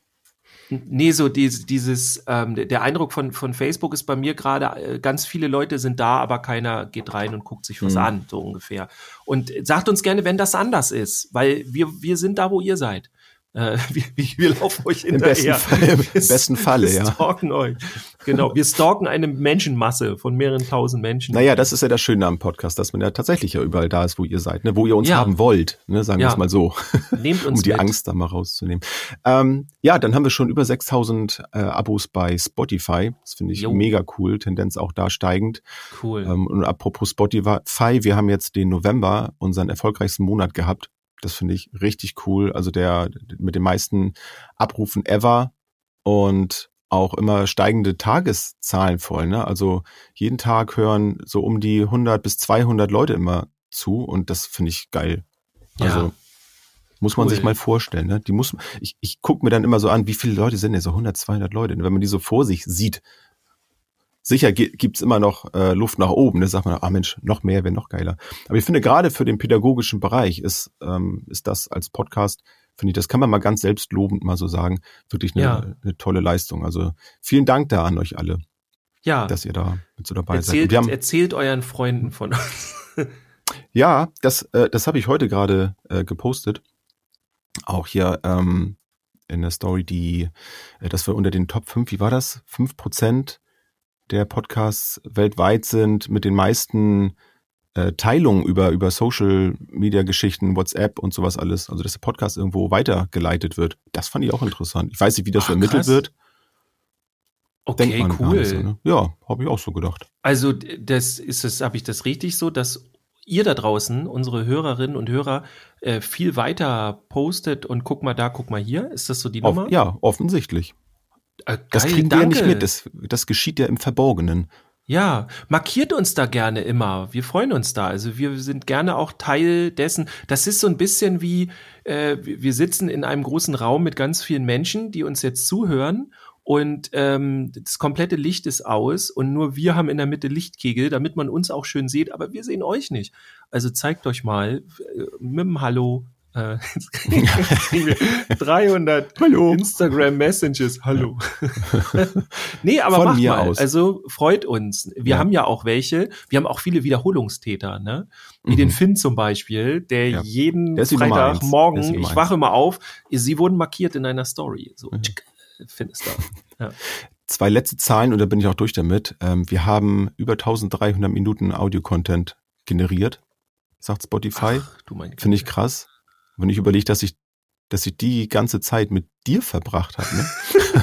[SPEAKER 4] nee, so dieses, dieses ähm, der- der Eindruck von, von Facebook ist bei mir gerade, äh, ganz viele Leute sind da, aber keiner geht rein und guckt sich was
[SPEAKER 3] Mhm.
[SPEAKER 4] an, so ungefähr. Und sagt uns gerne, wenn das anders ist, weil wir, wir sind da, wo ihr seid. Äh, [laughs] wir, wir, wir laufen euch
[SPEAKER 3] Im besten. Fall, im
[SPEAKER 4] Wir
[SPEAKER 3] besten Falle,
[SPEAKER 4] wir
[SPEAKER 3] ja.
[SPEAKER 4] stalken euch. Genau, wir stalken eine Menschenmasse von mehreren tausend Menschen.
[SPEAKER 3] Naja, das ist ja das Schöne am Podcast, dass man ja tatsächlich ja überall da ist, wo ihr seid, ne? wo ihr uns
[SPEAKER 4] Ja.
[SPEAKER 3] haben wollt, ne? sagen wir
[SPEAKER 4] Ja.
[SPEAKER 3] es mal so,
[SPEAKER 4] Nehmt [laughs] uns
[SPEAKER 3] um die
[SPEAKER 4] mit.
[SPEAKER 3] Angst da mal rauszunehmen. Ähm, ja, dann haben wir schon über 6000 äh, Abos bei Spotify. Das finde ich
[SPEAKER 4] Jo.
[SPEAKER 3] mega cool, Tendenz auch da steigend.
[SPEAKER 4] Cool.
[SPEAKER 3] Ähm, und apropos Spotify, wir haben jetzt den November, unseren erfolgreichsten Monat gehabt. Das finde ich richtig cool. Also der mit den meisten Abrufen ever und auch immer steigende Tageszahlen voll. Ne? Also jeden Tag hören so um die 100 bis 200 Leute immer zu und das finde ich geil. Also
[SPEAKER 4] Ja.
[SPEAKER 3] muss man
[SPEAKER 4] Cool.
[SPEAKER 3] sich mal vorstellen. Ne? Die muss, ich, ich gucke mir dann immer so an, wie viele Leute sind denn so 100, 200 Leute. Und wenn man die so vor sich sieht, sicher gibt's immer noch äh, Luft nach oben. Da sagt man, ah Mensch, noch mehr wäre noch geiler. Aber ich finde gerade für den pädagogischen Bereich ist, ähm, ist das als Podcast, finde ich, das kann man mal ganz selbstlobend mal so sagen, wirklich eine,
[SPEAKER 4] Ja.
[SPEAKER 3] eine tolle Leistung. Also vielen Dank da an euch alle,
[SPEAKER 4] ja,
[SPEAKER 3] dass ihr da mit so dabei seid.
[SPEAKER 4] Erzählt,
[SPEAKER 3] wir haben,
[SPEAKER 4] erzählt euren Freunden von uns. [laughs]
[SPEAKER 3] ja, das, äh, das habe ich heute gerade äh, gepostet. Auch hier ähm, in der Story, die, äh, dass wir unter den Top 5, wie war das? 5 Prozent der Podcasts weltweit sind mit den meisten äh, Teilungen über, über Social Media Geschichten, WhatsApp und sowas alles. Also, dass der Podcast irgendwo weitergeleitet wird. Das fand ich auch interessant. Ich weiß nicht, wie das
[SPEAKER 4] Ach,
[SPEAKER 3] so ermittelt
[SPEAKER 4] krass.
[SPEAKER 3] wird.
[SPEAKER 4] Okay, cool.
[SPEAKER 3] so, ne? Ja, habe ich auch so gedacht.
[SPEAKER 4] Also das ist es, habe ich das richtig so, dass ihr da draußen, unsere Hörerinnen und Hörer, äh, viel weiter postet und guck mal da, guck mal hier. Ist das so die Nummer?
[SPEAKER 3] Off, ja, offensichtlich.
[SPEAKER 4] Äh,
[SPEAKER 3] Das
[SPEAKER 4] geil,
[SPEAKER 3] kriegen wir ja
[SPEAKER 4] danke.
[SPEAKER 3] nicht mit. Das, das geschieht ja im Verborgenen.
[SPEAKER 4] Ja, markiert uns da gerne immer. Wir freuen uns da. Also wir sind gerne auch Teil dessen. Das ist so ein bisschen wie, äh, wir sitzen in einem großen Raum mit ganz vielen Menschen, die uns jetzt zuhören und ähm, das komplette Licht ist aus und nur wir haben in der Mitte Lichtkegel, damit man uns auch schön sieht, aber wir sehen euch nicht. Also zeigt euch mal äh, mit dem Hallo. Äh, [laughs] 300 [laughs] Hallo. Instagram Messages. Hallo. [laughs] nee, aber
[SPEAKER 3] Von
[SPEAKER 4] macht
[SPEAKER 3] mir
[SPEAKER 4] mal.
[SPEAKER 3] aus.
[SPEAKER 4] Also freut uns. Wir
[SPEAKER 3] Ja.
[SPEAKER 4] haben ja auch welche. Wir haben auch viele Wiederholungstäter, ne? Wie
[SPEAKER 3] Mhm.
[SPEAKER 4] den Finn zum Beispiel, der
[SPEAKER 3] Ja.
[SPEAKER 4] jeden
[SPEAKER 3] Der
[SPEAKER 4] Freitagmorgen, ich wache immer auf, sie wurden markiert in einer Story. So,
[SPEAKER 3] Mhm.
[SPEAKER 4] tschick, Finn ist da. Ja.
[SPEAKER 3] Zwei letzte Zahlen und da bin ich auch durch damit. Ähm, wir haben über 1300 Minuten Audio-Content generiert, sagt Spotify.
[SPEAKER 4] Ach, du mein
[SPEAKER 3] Finde ich krass. Wenn ich überlege, dass ich, dass ich die ganze Zeit mit dir verbracht habe. Ne?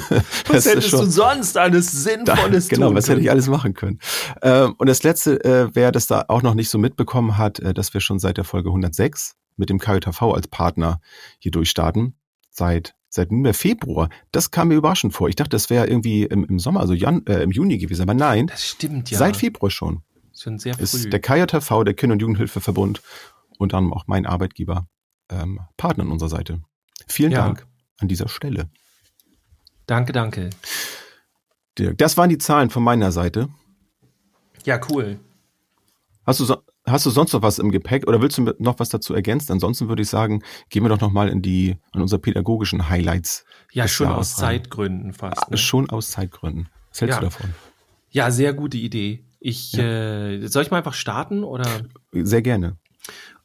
[SPEAKER 3] [laughs]
[SPEAKER 4] Was hättest
[SPEAKER 3] schon-
[SPEAKER 4] du sonst alles
[SPEAKER 3] Da,
[SPEAKER 4] Sinnvolles
[SPEAKER 3] genau,
[SPEAKER 4] tun
[SPEAKER 3] was hätte ich alles machen können. Ähm, und das letzte äh, wer das da auch noch nicht so mitbekommen hat, äh, dass wir schon seit der Folge 106 mit dem KJV als Partner hier durchstarten. Seit seit nunmehr Februar. Das kam mir überraschend vor. Ich dachte, das wäre irgendwie im, im Sommer, also Jan, äh, im Juni gewesen. Aber nein,
[SPEAKER 4] Das stimmt ja.
[SPEAKER 3] seit Februar schon.
[SPEAKER 4] Schon sehr früh.
[SPEAKER 3] Ist der KJV, der Kinder- und Jugendhilfeverbund und dann auch mein Arbeitgeber, ähm, Partner an unserer Seite. Vielen
[SPEAKER 4] Ja.
[SPEAKER 3] Dank an dieser Stelle.
[SPEAKER 4] danke, danke.
[SPEAKER 3] Dirk, das waren die Zahlen von meiner Seite.
[SPEAKER 4] Ja, cool.
[SPEAKER 3] Hast du, so, hast du sonst noch was im Gepäck oder willst du noch was dazu ergänzen? Ansonsten würde ich sagen, gehen wir doch noch mal in die an unsere pädagogischen Highlights.
[SPEAKER 4] Ja, schon aus
[SPEAKER 3] rein.
[SPEAKER 4] Zeitgründen fast.
[SPEAKER 3] Ah,
[SPEAKER 4] Ne?
[SPEAKER 3] Schon aus Zeitgründen. Was hältst
[SPEAKER 4] Ja.
[SPEAKER 3] du davon?
[SPEAKER 4] Ja, sehr gute Idee. Ich äh, soll ich mal einfach starten oder?
[SPEAKER 3] Sehr gerne.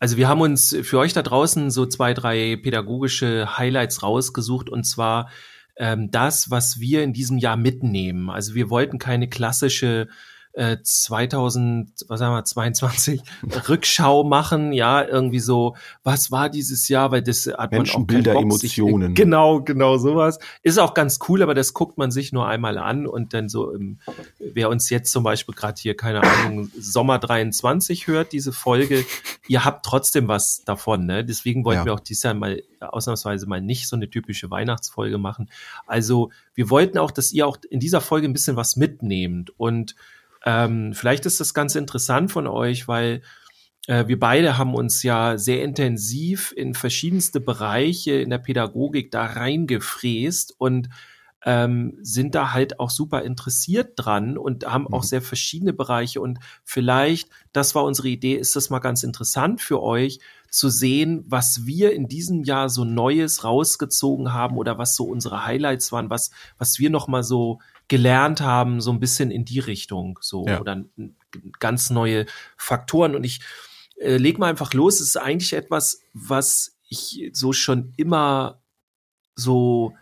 [SPEAKER 4] Also wir haben uns für euch da draußen so zwei, drei pädagogische Highlights rausgesucht und zwar ähm, das, was wir in diesem Jahr mitnehmen. Also wir wollten keine klassische äh, 2000, was sagen wir, 22 [laughs] Rückschau machen, ja, irgendwie so, was war dieses Jahr, weil das hat man
[SPEAKER 3] Menschen,
[SPEAKER 4] auch keinen
[SPEAKER 3] Bilder,
[SPEAKER 4] Bock, sich-
[SPEAKER 3] Emotionen. [laughs]
[SPEAKER 4] Genau, genau sowas. Ist auch ganz cool, aber das guckt man sich nur einmal an und dann so, im, wer uns jetzt zum Beispiel gerade hier, keine Ahnung, Sommer 23 hört, diese Folge, ihr habt trotzdem was davon, ne? Deswegen wollten
[SPEAKER 3] Ja.
[SPEAKER 4] wir auch dieses Jahr mal ausnahmsweise mal nicht so eine typische Weihnachtsfolge machen. Also wir wollten auch, dass ihr auch in dieser Folge ein bisschen was mitnehmt und ähm, vielleicht ist das ganz interessant von euch, weil äh, wir beide haben uns ja sehr intensiv in verschiedenste Bereiche in der Pädagogik da reingefräst und ähm, sind da halt auch super interessiert dran und haben auch
[SPEAKER 3] Mhm.
[SPEAKER 4] sehr verschiedene Bereiche und vielleicht, das war unsere Idee, ist das mal ganz interessant für euch zu sehen, was wir in diesem Jahr so Neues rausgezogen haben oder was so unsere Highlights waren, was, was wir noch mal so gelernt haben, so ein bisschen in die Richtung, so
[SPEAKER 3] Ja.
[SPEAKER 4] oder ganz neue Faktoren und ich äh, leg mal einfach los. Es ist eigentlich etwas, was ich so schon immer so,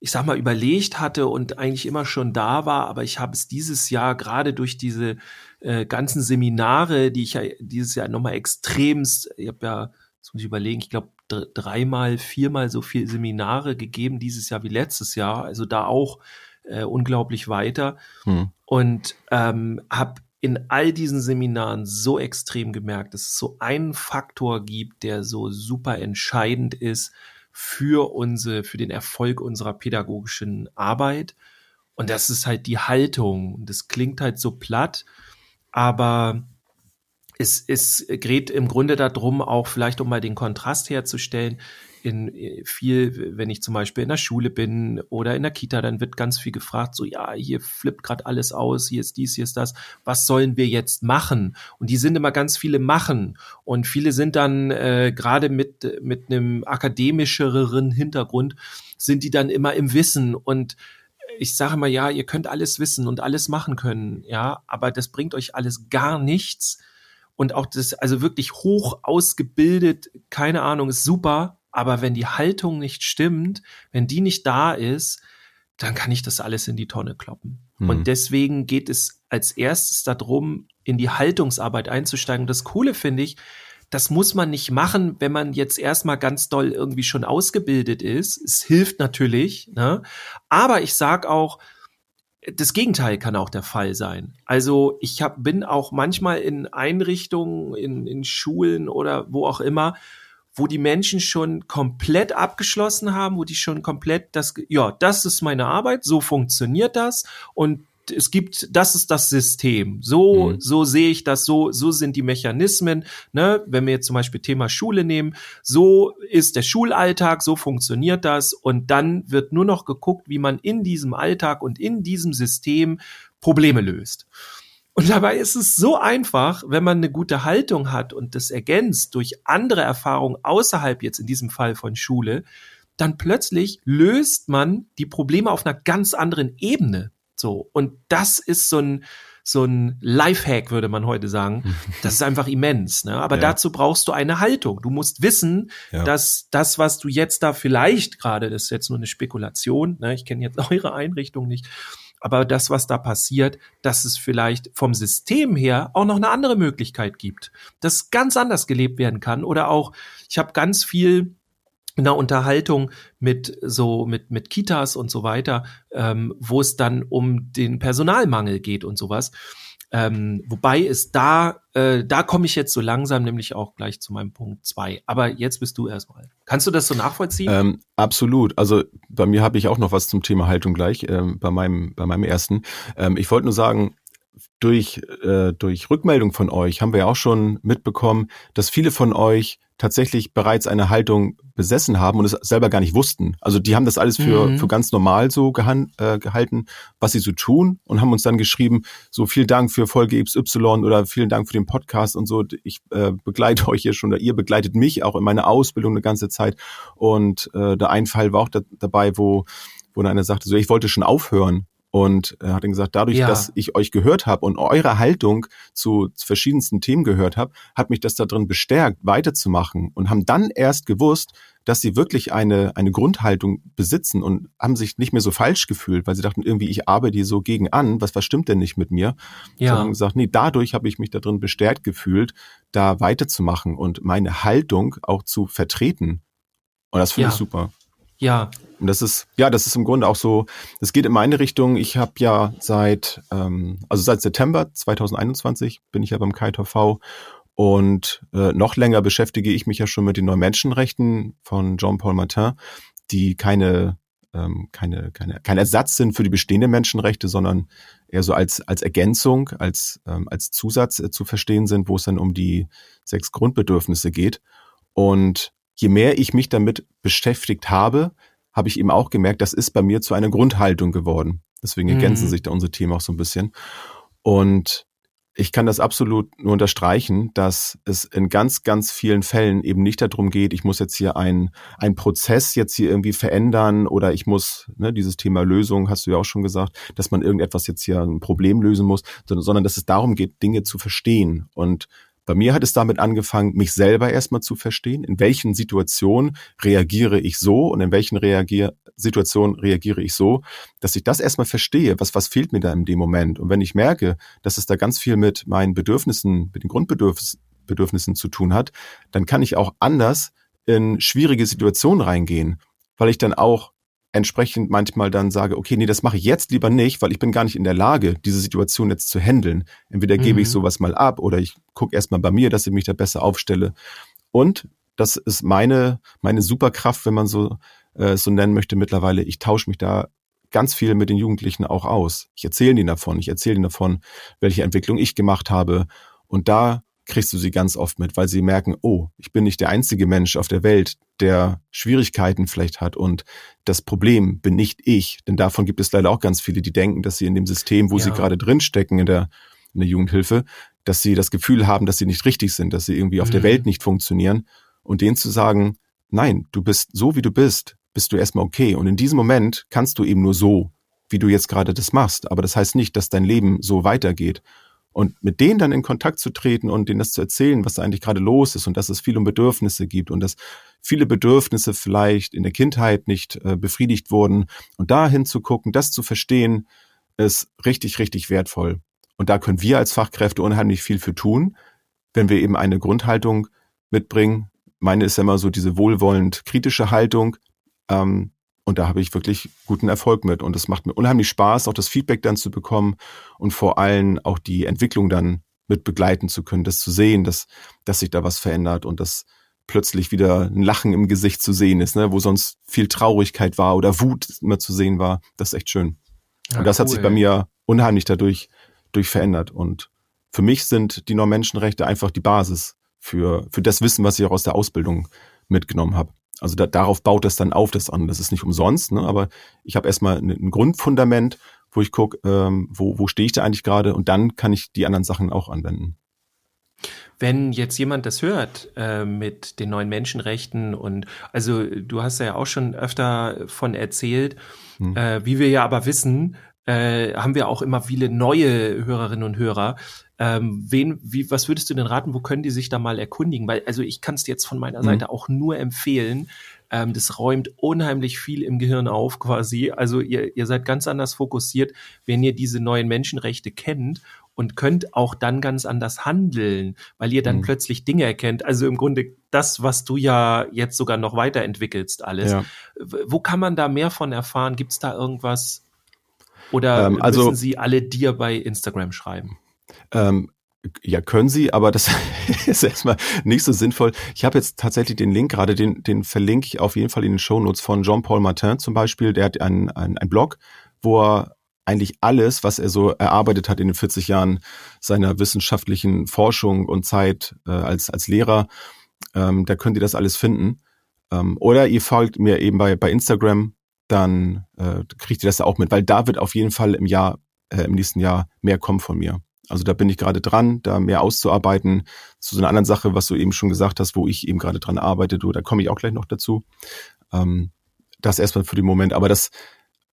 [SPEAKER 4] ich sag mal, überlegt hatte und eigentlich immer schon da war, aber ich habe es dieses Jahr gerade durch diese äh, ganzen Seminare, die ich ja dieses Jahr nochmal extremst, ich habe ja, das muss ich überlegen, ich glaube dreimal, viermal so viel Seminare gegeben dieses Jahr wie letztes Jahr, also da auch äh, unglaublich weiter
[SPEAKER 3] Hm.
[SPEAKER 4] und ähm, habe in all diesen Seminaren so extrem gemerkt, dass es so einen Faktor gibt, der so super entscheidend ist für unsere, für den Erfolg unserer pädagogischen Arbeit. Und das ist halt die Haltung. Und Das klingt halt so platt, aber es, es geht im Grunde darum, auch vielleicht um mal den Kontrast herzustellen, in äh, viel, wenn ich zum Beispiel in der Schule bin oder in der Kita, dann wird ganz viel gefragt, so ja, hier flippt gerade alles aus, hier ist dies, hier ist das, was sollen wir jetzt machen? Und die sind immer ganz viele machen und viele sind dann äh, gerade mit mit einem akademischeren Hintergrund sind die dann immer im Wissen und ich sage mal, ja, ihr könnt alles wissen und alles machen können, ja, aber das bringt euch alles gar nichts. Und auch das, also wirklich hoch ausgebildet, keine Ahnung, ist super, aber wenn die Haltung nicht stimmt, wenn die nicht da ist, dann kann ich das alles in die Tonne kloppen.
[SPEAKER 3] Mhm.
[SPEAKER 4] Und deswegen geht es als erstes darum, in die Haltungsarbeit einzusteigen. Das Coole finde ich, das muss man nicht machen, wenn man jetzt erstmal ganz doll irgendwie schon ausgebildet ist. Es hilft natürlich, ne? aber ich sag auch, das Gegenteil kann auch der Fall sein. Also ich hab, bin auch manchmal in Einrichtungen, in, in Schulen oder wo auch immer, wo die Menschen schon komplett abgeschlossen haben, wo die schon komplett das, ja, das ist meine Arbeit, so funktioniert das und es gibt, das ist das System. So, mhm. so sehe ich das, so, so sind die Mechanismen. Ne? Wenn wir jetzt zum Beispiel Thema Schule nehmen, so ist der Schulalltag, so funktioniert das. Und dann wird nur noch geguckt, wie man in diesem Alltag und in diesem System Probleme löst. Und dabei ist es so einfach, wenn man eine gute Haltung hat und das ergänzt durch andere Erfahrungen außerhalb jetzt in diesem Fall von Schule, dann plötzlich löst man die Probleme auf einer ganz anderen Ebene. So. Und das ist so ein, so ein Lifehack, würde man heute sagen. [laughs] Das ist einfach immens. Ne? Aber ja. dazu brauchst du eine Haltung. Du musst wissen, ja. dass das, was du jetzt da vielleicht gerade, das ist jetzt nur eine Spekulation, ne? ich kenne jetzt [laughs] eure Einrichtung nicht, aber das, was da passiert, dass es vielleicht vom System her auch noch eine andere Möglichkeit gibt, dass ganz anders gelebt werden kann oder auch, ich habe ganz viel in der Unterhaltung mit so mit mit Kitas und so weiter, ähm, wo es dann um den Personalmangel geht und sowas. Ähm, wobei es da, äh, da komme ich jetzt so langsam nämlich auch gleich zu meinem Punkt zwei. Aber jetzt bist du erstmal. Kannst du das so nachvollziehen?
[SPEAKER 3] Ähm, absolut. Also bei mir habe ich auch noch was zum Thema Haltung gleich, ähm, bei meinem, bei meinem ersten. Ähm, ich wollte nur sagen, durch, äh, durch Rückmeldung von euch haben wir ja auch schon mitbekommen, dass viele von euch tatsächlich bereits eine Haltung besessen haben und es selber gar nicht wussten. Also die haben das alles für, mhm. für ganz normal so gehan, äh, gehalten, was sie so tun und haben uns dann geschrieben, so vielen Dank für Folge XY oder vielen Dank für den Podcast und so. Ich äh, begleite [laughs] euch hier schon oder ihr begleitet mich auch in meiner Ausbildung eine ganze Zeit. Und äh, der ein Fall war auch da, dabei, wo wo einer sagte, so ich wollte schon aufhören und er hat dann gesagt, dadurch, ja. dass ich euch gehört habe und eure Haltung zu, verschiedensten Themen gehört habe, hat mich das darin bestärkt, weiterzumachen und haben dann erst gewusst, dass sie wirklich eine, eine Grundhaltung besitzen und haben sich nicht mehr so falsch gefühlt, weil sie dachten, irgendwie, ich arbeite die so gegen an, was, was stimmt denn nicht mit mir? Ja. Sondern gesagt, nee, dadurch habe ich mich darin bestärkt gefühlt, da weiterzumachen und meine Haltung auch zu vertreten. Und das finde ja. ich super.
[SPEAKER 4] Ja.
[SPEAKER 3] Und das ist, ja, das ist im Grunde auch so, das geht in meine Richtung. Ich habe ja seit, ähm, also seit September 2021 bin ich ja beim KITV und äh, noch länger beschäftige ich mich ja schon mit den neuen Menschenrechten von Jean-Paul Martin, die keine, ähm, keine, keine, kein Ersatz sind für die bestehenden Menschenrechte, sondern eher so als, als Ergänzung, als, ähm, als Zusatz äh, zu verstehen sind, wo es dann um die sechs Grundbedürfnisse geht. Und je mehr ich mich damit beschäftigt habe, habe ich eben auch gemerkt, das ist bei mir zu einer Grundhaltung geworden. Deswegen ergänzen mhm. sich da unsere Themen auch so ein bisschen. Und ich kann das absolut nur unterstreichen, dass es in ganz, ganz vielen Fällen eben nicht darum geht, ich muss jetzt hier einen, einen Prozess jetzt hier irgendwie verändern oder ich muss, ne, dieses Thema Lösung, hast du ja auch schon gesagt, dass man irgendetwas jetzt hier ein Problem lösen muss, sondern, sondern dass es darum geht, Dinge zu verstehen. Und bei mir hat es damit angefangen, mich selber erstmal zu verstehen. In welchen Situationen reagiere ich so und in welchen reagier Situationen reagiere ich so, dass ich das erstmal verstehe. Was, was fehlt mir da in dem Moment? Und wenn ich merke, dass es da ganz viel mit meinen Bedürfnissen, mit den Grundbedürfnissen zu tun hat, dann kann ich auch anders in schwierige Situationen reingehen, weil ich dann auch entsprechend manchmal dann sage, okay, nee, das mache ich jetzt lieber nicht, weil ich bin gar nicht in der Lage, diese Situation jetzt zu handeln. Entweder mhm. gebe ich mhm. sowas mal ab oder ich gucke erstmal bei mir, dass ich mich da besser aufstelle. Und das ist meine, meine Superkraft, wenn man so, äh, so nennen möchte mittlerweile. Ich tausche mich da ganz viel mit den Jugendlichen auch aus. Ich erzähle ihnen davon, ich erzähle ihnen davon, welche Entwicklung ich gemacht habe. Und da kriegst du sie ganz oft mit, weil sie merken, oh, ich bin nicht der einzige Mensch auf der Welt, der Schwierigkeiten vielleicht hat und das Problem bin nicht ich, denn davon gibt es leider auch ganz viele, die denken, dass sie in dem System, wo ja. sie gerade drinstecken in der, in der Jugendhilfe, dass sie das Gefühl haben, dass sie nicht richtig sind, dass sie irgendwie auf mhm. der Welt nicht funktionieren. Und denen zu sagen, nein, du bist so wie du bist, bist du erstmal okay. Und in diesem Moment kannst du eben nur so, wie du jetzt gerade das machst, aber das heißt nicht, dass dein Leben so weitergeht und mit denen dann in Kontakt zu treten und denen das zu erzählen, was da eigentlich gerade los ist und dass es viel um Bedürfnisse gibt und dass viele Bedürfnisse vielleicht in der Kindheit nicht äh, befriedigt wurden und da hinzugucken, das zu verstehen, ist richtig, richtig wertvoll. Und da können wir als Fachkräfte unheimlich viel für tun, wenn wir eben eine Grundhaltung mitbringen. Meine ist ja immer so diese wohlwollend kritische Haltung. Ähm, und da habe ich wirklich guten Erfolg mit. Und es macht mir unheimlich Spaß, auch das Feedback dann zu bekommen und vor allem auch die Entwicklung dann mit begleiten zu können, das zu sehen, dass, dass sich da was verändert und dass plötzlich wieder ein Lachen im Gesicht zu sehen ist, ne, wo sonst viel Traurigkeit war oder Wut immer zu sehen war. Das ist echt schön. Ja, und das cool, hat sich bei mir unheimlich dadurch durch verändert. Und für mich sind die neuen Menschenrechte einfach die Basis für, für das Wissen, was ich auch aus der Ausbildung mitgenommen habe. Also da, darauf baut das dann auf, das an. Das ist nicht umsonst, ne? aber ich habe erstmal ein, ein Grundfundament, wo ich gucke, ähm, wo, wo stehe ich da eigentlich gerade und dann kann ich die anderen Sachen auch anwenden.
[SPEAKER 4] Wenn jetzt jemand das hört äh, mit den neuen Menschenrechten und also du hast ja auch schon öfter von erzählt, hm. äh, wie wir ja aber wissen, äh, haben wir auch immer viele neue Hörerinnen und Hörer. Ähm, wen, wie, was würdest du denn raten? Wo können die sich da mal erkundigen? Weil, also ich kann es jetzt von meiner mhm. Seite auch nur empfehlen. Ähm, das räumt unheimlich viel im Gehirn auf, quasi. Also ihr, ihr seid ganz anders fokussiert, wenn ihr diese neuen Menschenrechte kennt und könnt auch dann ganz anders handeln, weil ihr dann mhm. plötzlich Dinge erkennt. Also im Grunde das, was du ja jetzt sogar noch weiterentwickelst, alles. Ja. Wo kann man da mehr von erfahren? Gibt es da irgendwas? Oder ähm, also, müssen sie alle dir bei Instagram schreiben?
[SPEAKER 3] Ähm, ja, können sie, aber das [laughs] ist erstmal nicht so sinnvoll. Ich habe jetzt tatsächlich den Link gerade, den, den verlinke ich auf jeden Fall in den Shownotes von Jean-Paul Martin zum Beispiel. Der hat einen, einen, einen Blog, wo er eigentlich alles, was er so erarbeitet hat in den 40 Jahren seiner wissenschaftlichen Forschung und Zeit äh, als, als Lehrer, ähm, da könnt ihr das alles finden. Ähm, oder ihr folgt mir eben bei, bei Instagram, dann äh, kriegt ihr das auch mit, weil da wird auf jeden Fall im Jahr, äh, im nächsten Jahr mehr kommen von mir. Also da bin ich gerade dran, da mehr auszuarbeiten. Zu so einer anderen Sache, was du eben schon gesagt hast, wo ich eben gerade dran arbeite, du, da komme ich auch gleich noch dazu. Ähm, das erstmal für den Moment. Aber das,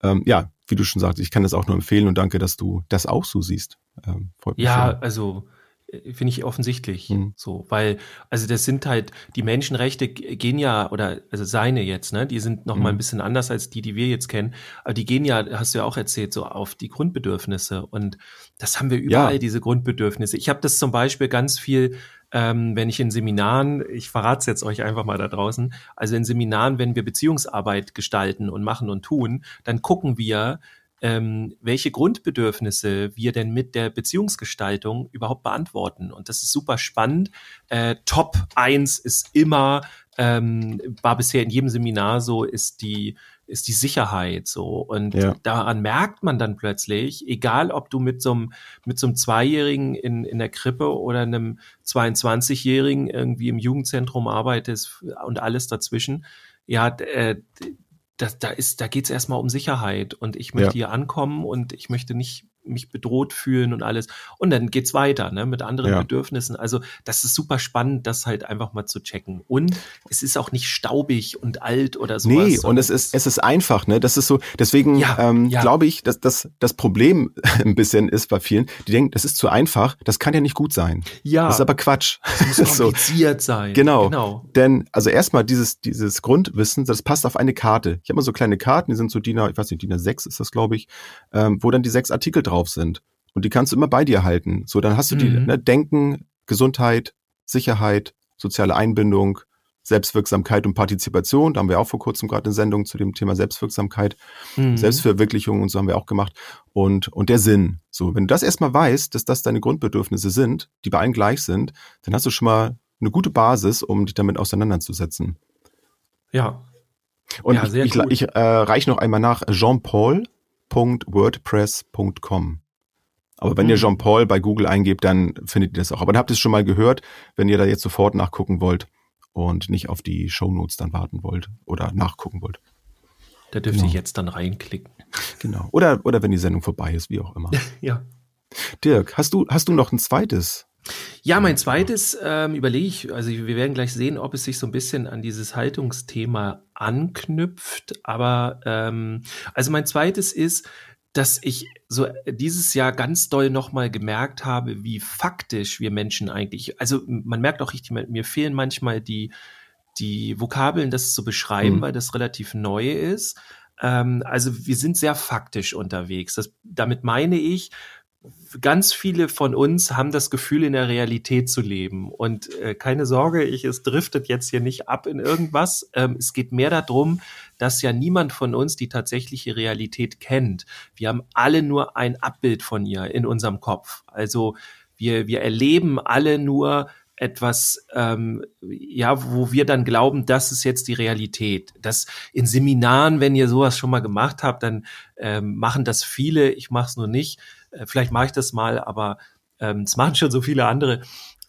[SPEAKER 3] ähm, ja, wie du schon sagst, ich kann das auch nur empfehlen und danke, dass du das auch so siehst.
[SPEAKER 4] Ähm, ja, sehr. also äh, finde ich offensichtlich mhm. so, weil also das sind halt die Menschenrechte gehen ja oder also seine jetzt, ne, die sind noch mhm. mal ein bisschen anders als die, die wir jetzt kennen, aber die gehen ja, hast du ja auch erzählt, so auf die Grundbedürfnisse und das haben wir überall ja. diese Grundbedürfnisse. Ich habe das zum Beispiel ganz viel ähm, wenn ich in Seminaren, ich verrate es jetzt euch einfach mal da draußen, also in Seminaren, wenn wir Beziehungsarbeit gestalten und machen und tun, dann gucken wir, ähm, welche Grundbedürfnisse wir denn mit der Beziehungsgestaltung überhaupt beantworten. Und das ist super spannend. Äh, Top eins ist immer, ähm, war bisher in jedem Seminar so, ist die ist die Sicherheit so. Und ja. daran merkt man dann plötzlich, egal ob du mit so einem, mit so einem Zweijährigen in, in der Krippe oder einem 22-Jährigen irgendwie im Jugendzentrum arbeitest und alles dazwischen, ja, äh, das, da ist, da geht's erstmal um Sicherheit und ich möchte ja. hier ankommen und ich möchte nicht mich bedroht fühlen und alles. Und dann geht's weiter, ne, mit anderen ja. Bedürfnissen. Also, das ist super spannend, das halt einfach mal zu checken. Und es ist auch nicht staubig und alt oder sowas.
[SPEAKER 3] Nee, und es ist, es ist einfach, ne, das ist so, deswegen, ja, ähm, ja. glaube ich, dass, dass das Problem [laughs] ein bisschen ist bei vielen, die denken, das ist zu einfach, das kann ja nicht gut sein. Ja. Das ist aber Quatsch.
[SPEAKER 4] Das muss [laughs] kompliziert so. sein.
[SPEAKER 3] Genau. genau. Denn, also erstmal dieses, dieses Grundwissen, das passt auf eine Karte. Ich habe mal so kleine Karten, die sind so DIN, ich weiß nicht, DIN 6 ist das, glaube ich, ähm, wo dann die sechs Artikel drauf drauf sind. Und die kannst du immer bei dir halten. So, dann hast du die mhm. ne, Denken, Gesundheit, Sicherheit, soziale Einbindung, Selbstwirksamkeit und Partizipation. Da haben wir auch vor kurzem gerade eine Sendung zu dem Thema Selbstwirksamkeit, mhm. Selbstverwirklichung und so haben wir auch gemacht. Und, und der Sinn. So, wenn du das erstmal weißt, dass das deine Grundbedürfnisse sind, die bei allen gleich sind, dann hast du schon mal eine gute Basis, um dich damit auseinanderzusetzen.
[SPEAKER 4] Ja.
[SPEAKER 3] Und ja, ich, ich, ich äh, reiche noch einmal nach. Jean-Paul www.wordpress.com. Aber wenn ihr mhm. Jean-Paul bei Google eingebt, dann findet ihr das auch. Aber dann habt ihr es schon mal gehört, wenn ihr da jetzt sofort nachgucken wollt und nicht auf die Shownotes dann warten wollt oder nachgucken wollt.
[SPEAKER 4] Da dürft genau. ihr jetzt dann reinklicken. [laughs]
[SPEAKER 3] Genau. Oder, oder wenn die Sendung vorbei ist, wie auch immer. [laughs]
[SPEAKER 4] ja.
[SPEAKER 3] Dirk, hast du, hast du noch ein zweites
[SPEAKER 4] ja, mein zweites ähm, überlege ich, also wir werden gleich sehen, ob es sich so ein bisschen an dieses Haltungsthema anknüpft. Aber ähm, also mein zweites ist, dass ich so dieses Jahr ganz doll nochmal gemerkt habe, wie faktisch wir Menschen eigentlich, also man merkt auch richtig, mir fehlen manchmal die, die Vokabeln, das zu beschreiben, mhm. weil das relativ neu ist. Ähm, also wir sind sehr faktisch unterwegs. Das, damit meine ich, ganz viele von uns haben das Gefühl, in der Realität zu leben. Und äh, keine Sorge, ich, es driftet jetzt hier nicht ab in irgendwas. Ähm, es geht mehr darum, dass ja niemand von uns die tatsächliche Realität kennt. Wir haben alle nur ein Abbild von ihr in unserem Kopf. Also wir, wir erleben alle nur etwas, ähm, ja, wo wir dann glauben, das ist jetzt die Realität. Das in Seminaren, wenn ihr sowas schon mal gemacht habt, dann ähm, machen das viele. Ich mache es nur nicht äh, vielleicht mache ich das mal, aber ähm, es machen schon so viele andere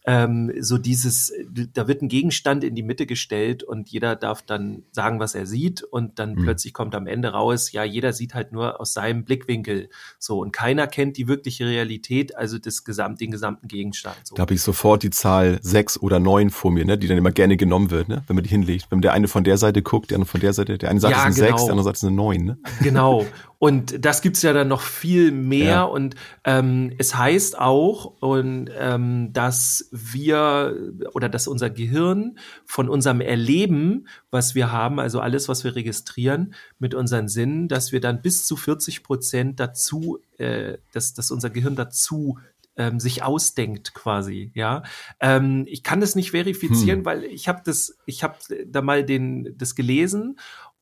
[SPEAKER 4] ähm, so dieses, da wird ein Gegenstand in die Mitte gestellt und jeder darf dann sagen, was er sieht und dann mhm. plötzlich kommt am Ende raus, ja, jeder sieht halt nur aus seinem Blickwinkel so und keiner kennt die wirkliche Realität, also das Gesamt, den gesamten Gegenstand. So.
[SPEAKER 3] Da habe ich sofort die Zahl sechs oder neun vor mir, ne, die dann immer gerne genommen wird, ne, wenn man die hinlegt. Wenn der eine von der Seite guckt, der andere von der Seite, der eine sagt, ja, es sind genau. sechs, der andere sagt, es sind neun. Ne?
[SPEAKER 4] Genau. Und das gibt's ja dann noch viel mehr. Ja. Und ähm, es heißt auch, und, ähm, dass wir oder dass unser Gehirn von unserem Erleben, was wir haben, also alles, was wir registrieren mit unseren Sinnen, dass wir dann bis zu 40 Prozent dazu, äh, dass, dass unser Gehirn dazu ähm, sich ausdenkt quasi, ja. Ähm, ich kann das nicht verifizieren, hm. weil ich habe das, ich habe da mal den das gelesen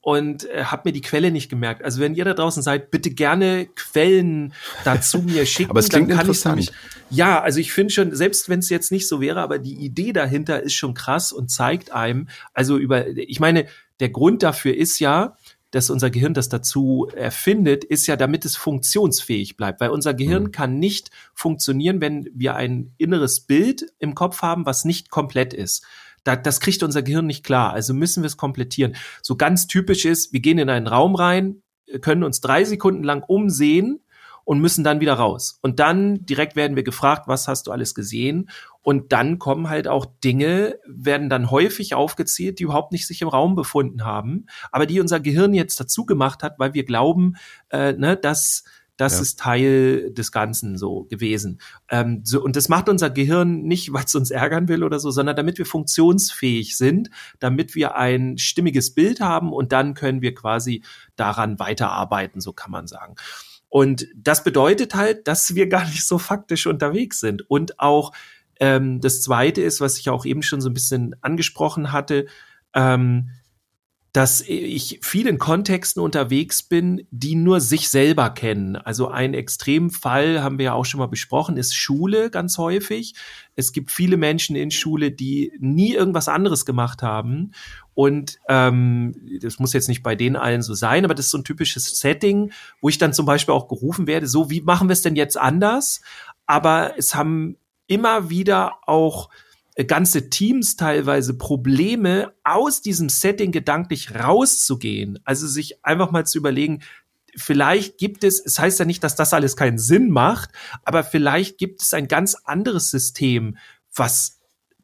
[SPEAKER 4] und äh, habe mir die Quelle nicht gemerkt. Also wenn ihr da draußen seid, bitte gerne Quellen dazu mir [laughs] schicken.
[SPEAKER 3] aber es klingt dann kann interessant. Ich
[SPEAKER 4] ja, also ich finde schon, selbst wenn es jetzt nicht so wäre, aber die Idee dahinter ist schon krass und zeigt einem, also über, ich meine, der Grund dafür ist ja, dass unser Gehirn das dazu erfindet, ist ja, damit es funktionsfähig bleibt. Weil unser Gehirn mhm. kann nicht funktionieren, wenn wir ein inneres Bild im Kopf haben, was nicht komplett ist da, das kriegt unser Gehirn nicht klar. Also müssen wir es komplettieren. So ganz typisch ist, wir gehen in einen Raum rein, können uns drei Sekunden lang umsehen und müssen dann wieder raus. Und dann direkt werden wir gefragt, was hast du alles gesehen? Und dann kommen halt auch Dinge, werden dann häufig aufgezählt, die überhaupt nicht sich im Raum befunden haben, aber die unser Gehirn jetzt dazu gemacht hat, weil wir glauben, äh, ne, dass das ja. ist Teil des Ganzen so gewesen. Ähm, so, und das macht unser Gehirn nicht, [laughs] weil es uns ärgern will oder so, sondern damit wir funktionsfähig sind, damit wir ein stimmiges Bild haben und dann können wir quasi daran weiterarbeiten, so kann man sagen. Und das bedeutet halt, dass wir gar nicht so faktisch unterwegs sind. Und auch ähm, das Zweite ist, was ich auch eben schon so ein bisschen angesprochen hatte, ähm, dass ich vielen Kontexten unterwegs bin, die nur sich selber kennen. Also ein Extremfall haben wir ja auch schon mal besprochen, ist Schule ganz häufig. Es gibt viele Menschen in Schule, die nie irgendwas anderes gemacht haben. Und ähm, das muss jetzt nicht bei denen allen so sein, aber das ist so ein typisches Setting, wo ich dann zum Beispiel auch gerufen werde, so wie machen wir es denn jetzt anders? Aber es haben immer wieder auch ganze Teams teilweise Probleme, aus diesem Setting gedanklich rauszugehen. Also sich einfach mal zu überlegen, vielleicht gibt es, es heißt ja nicht, dass das alles keinen Sinn macht, aber vielleicht gibt es ein ganz anderes System, was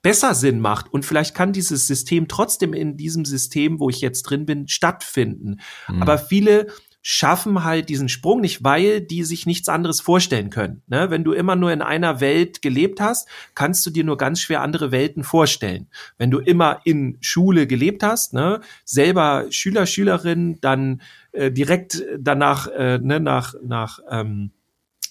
[SPEAKER 4] besser Sinn macht. Und vielleicht kann dieses System trotzdem in diesem System, wo ich jetzt drin bin, stattfinden. Mhm. Aber viele schaffen halt diesen Sprung nicht, weil die sich nichts anderes vorstellen können. Ne? Wenn du immer nur in einer Welt gelebt hast, kannst du dir nur ganz schwer andere Welten vorstellen. Wenn du immer in Schule gelebt hast, ne, selber Schüler, Schülerin, dann äh, direkt danach äh, ne, nach nach ähm,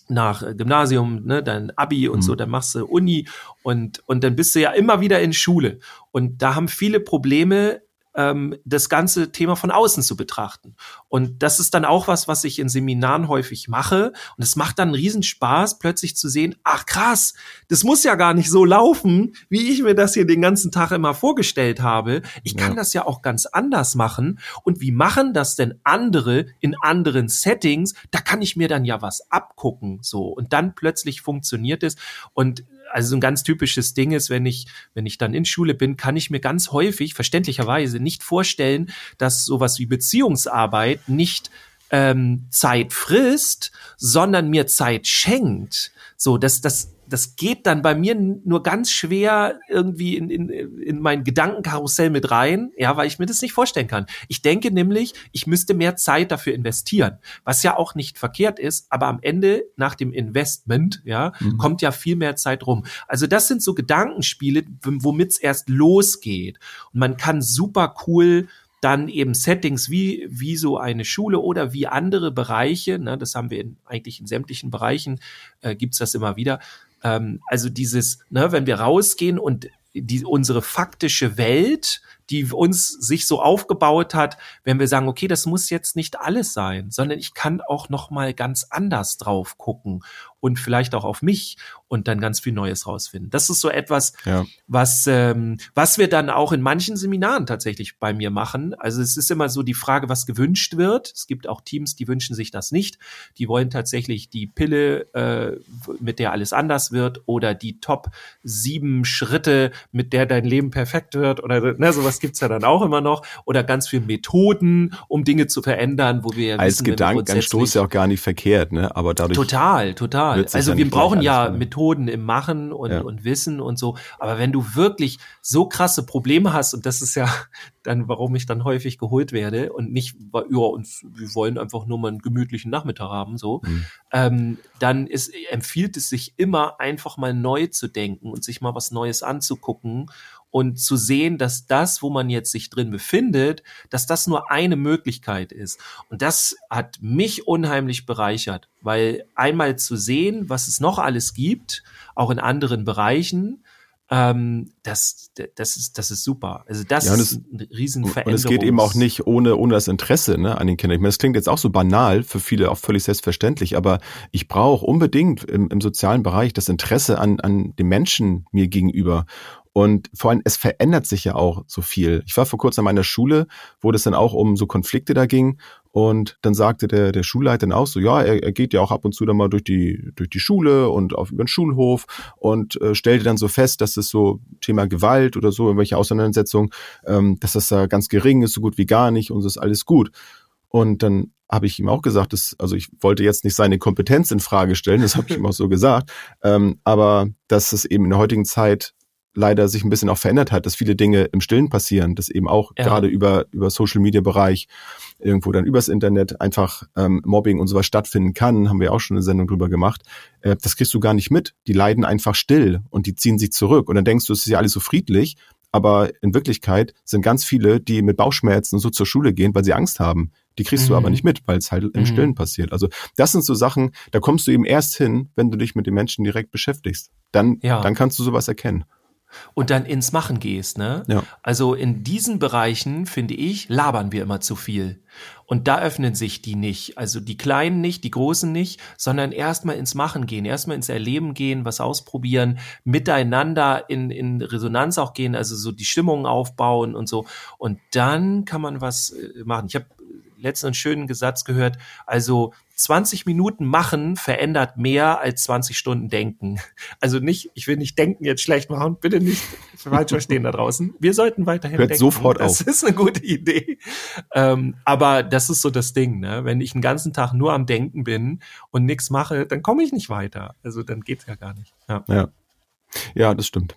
[SPEAKER 4] nach Gymnasium, ne, dein Abi und mhm. so, dann machst du Uni und und dann bist du ja immer wieder in Schule und da haben viele Probleme ähm, das ganze Thema von außen zu betrachten. Und das ist dann auch was, was ich in Seminaren häufig mache. Und es macht dann einen Riesenspaß, plötzlich zu sehen, ach krass, das muss ja gar nicht so laufen, wie ich mir das hier den ganzen Tag immer vorgestellt habe. Ich kann ja. das ja auch ganz anders machen. Und wie machen das denn andere in anderen Settings? Da kann ich mir dann ja was abgucken, so. Und dann plötzlich funktioniert es. Und also so ein ganz typisches Ding ist, wenn ich, wenn ich dann in Schule bin, kann ich mir ganz häufig, verständlicherweise, nicht vorstellen, dass sowas wie Beziehungsarbeit nicht ähm, Zeit frisst, sondern mir Zeit schenkt. So, dass das das geht dann bei mir nur ganz schwer irgendwie in, in, in mein Gedankenkarussell mit rein, ja, weil ich mir das nicht vorstellen kann. Ich denke nämlich, ich müsste mehr Zeit dafür investieren, was ja auch nicht verkehrt ist, aber am Ende nach dem Investment, ja, mhm. kommt ja viel mehr Zeit rum. Also das sind so Gedankenspiele, womit es erst losgeht. Und man kann super cool dann eben Settings wie, wie so eine Schule oder wie andere Bereiche, ne, das haben wir in, eigentlich in sämtlichen Bereichen, äh, gibt's das immer wieder, ähm, also dieses, ne, wenn wir rausgehen und die, unsere faktische Welt die uns sich so aufgebaut hat, wenn wir sagen, okay, das muss jetzt nicht alles sein, sondern ich kann auch noch mal ganz anders drauf gucken und vielleicht auch auf mich und dann ganz viel Neues rausfinden. Das ist so etwas, ja. was ähm, was wir dann auch in manchen Seminaren tatsächlich bei mir machen. Also es ist immer so die Frage, was gewünscht wird. Es gibt auch Teams, die wünschen sich das nicht. Die wollen tatsächlich die Pille, äh, mit der alles anders wird, oder die Top sieben Schritte, mit der dein Leben perfekt wird, oder ne, sowas gibt's ja dann auch immer noch, oder ganz viel Methoden, um Dinge zu verändern, wo wir ja
[SPEAKER 3] als Gedankenanstoß ja auch gar nicht verkehrt, ne? Aber dadurch
[SPEAKER 4] total, total. Also wir brauchen ja Methoden im Machen und, ja. und Wissen und so. Aber wenn du wirklich so krasse Probleme hast, und das ist ja [laughs] dann, warum ich dann häufig geholt werde und nicht, ja, uns, wir wollen einfach nur mal einen gemütlichen Nachmittag haben, so, mhm. ähm, dann ist, empfiehlt es sich immer einfach mal neu zu denken und sich mal was Neues anzugucken und zu sehen, dass das, wo man jetzt sich drin befindet, dass das nur eine Möglichkeit ist. Und das hat mich unheimlich bereichert, weil einmal zu sehen, was es noch alles gibt, auch in anderen Bereichen, ähm, das, das, ist, das ist super. Also das ja, ist eine riesen
[SPEAKER 3] Und es geht eben auch nicht ohne, ohne das Interesse ne, an den Kindern. Ich meine, das klingt jetzt auch so banal, für viele auch völlig selbstverständlich, aber ich brauche unbedingt im, im sozialen Bereich das Interesse an, an dem Menschen mir gegenüber. Und vor allem, es verändert sich ja auch so viel. Ich war vor kurzem an meiner Schule, wo das dann auch um so Konflikte da ging. Und dann sagte der, der Schulleiter dann auch so, ja, er, er geht ja auch ab und zu dann mal durch die, durch die Schule und auf über den Schulhof und äh, stellte dann so fest, dass das so Thema Gewalt oder so, irgendwelche Auseinandersetzungen, ähm, dass das da ganz gering ist, so gut wie gar nicht und es ist alles gut. Und dann habe ich ihm auch gesagt, dass, also ich wollte jetzt nicht seine Kompetenz in Frage stellen, das habe ich ihm auch so gesagt, ähm, aber dass es eben in der heutigen Zeit leider sich ein bisschen auch verändert hat, dass viele Dinge im Stillen passieren, dass eben auch ja. gerade über, über Social Media Bereich, irgendwo dann übers Internet einfach ähm, Mobbing und sowas stattfinden kann, haben wir auch schon eine Sendung drüber gemacht. Äh, das kriegst du gar nicht mit. Die leiden einfach still und die ziehen sich zurück. Und dann denkst du, es ist ja alles so friedlich, aber in Wirklichkeit sind ganz viele, die mit Bauchschmerzen so zur Schule gehen, weil sie Angst haben. Die kriegst mhm. du aber mhm. nicht mit, weil es halt im mhm. Stillen passiert. Also das sind so Sachen, da kommst du eben erst hin, wenn du dich mit den Menschen direkt beschäftigst. Dann, ja. dann kannst du sowas erkennen
[SPEAKER 4] und dann ins Machen gehst, ne? Ja. Also in diesen Bereichen, finde ich, labern wir immer zu viel. Und da öffnen sich die nicht. Also die Kleinen nicht, die Großen nicht, sondern erstmal ins Machen gehen, erstmal ins Erleben gehen, was ausprobieren, miteinander in, in Resonanz auch gehen, also so die Stimmung aufbauen und so. Und dann kann man was äh, machen. Ich habe letztens einen schönen Satz gehört. Also 20 Minuten machen verändert mehr als 20 Stunden denken. [laughs] Also nicht, ich will nicht denken jetzt schlecht machen, bitte nicht falsch verstehen da draußen. Wir sollten weiterhin
[SPEAKER 3] Hört denken. sofort
[SPEAKER 4] das
[SPEAKER 3] auf.
[SPEAKER 4] Das [laughs] ist eine gute Idee. Ähm, aber das ist so das Ding, ne? Wenn ich den ganzen Tag nur am Denken bin und nichts mache, dann komme ich nicht weiter. Also dann geht's ja gar nicht.
[SPEAKER 3] Ja. ja. Ja, das stimmt.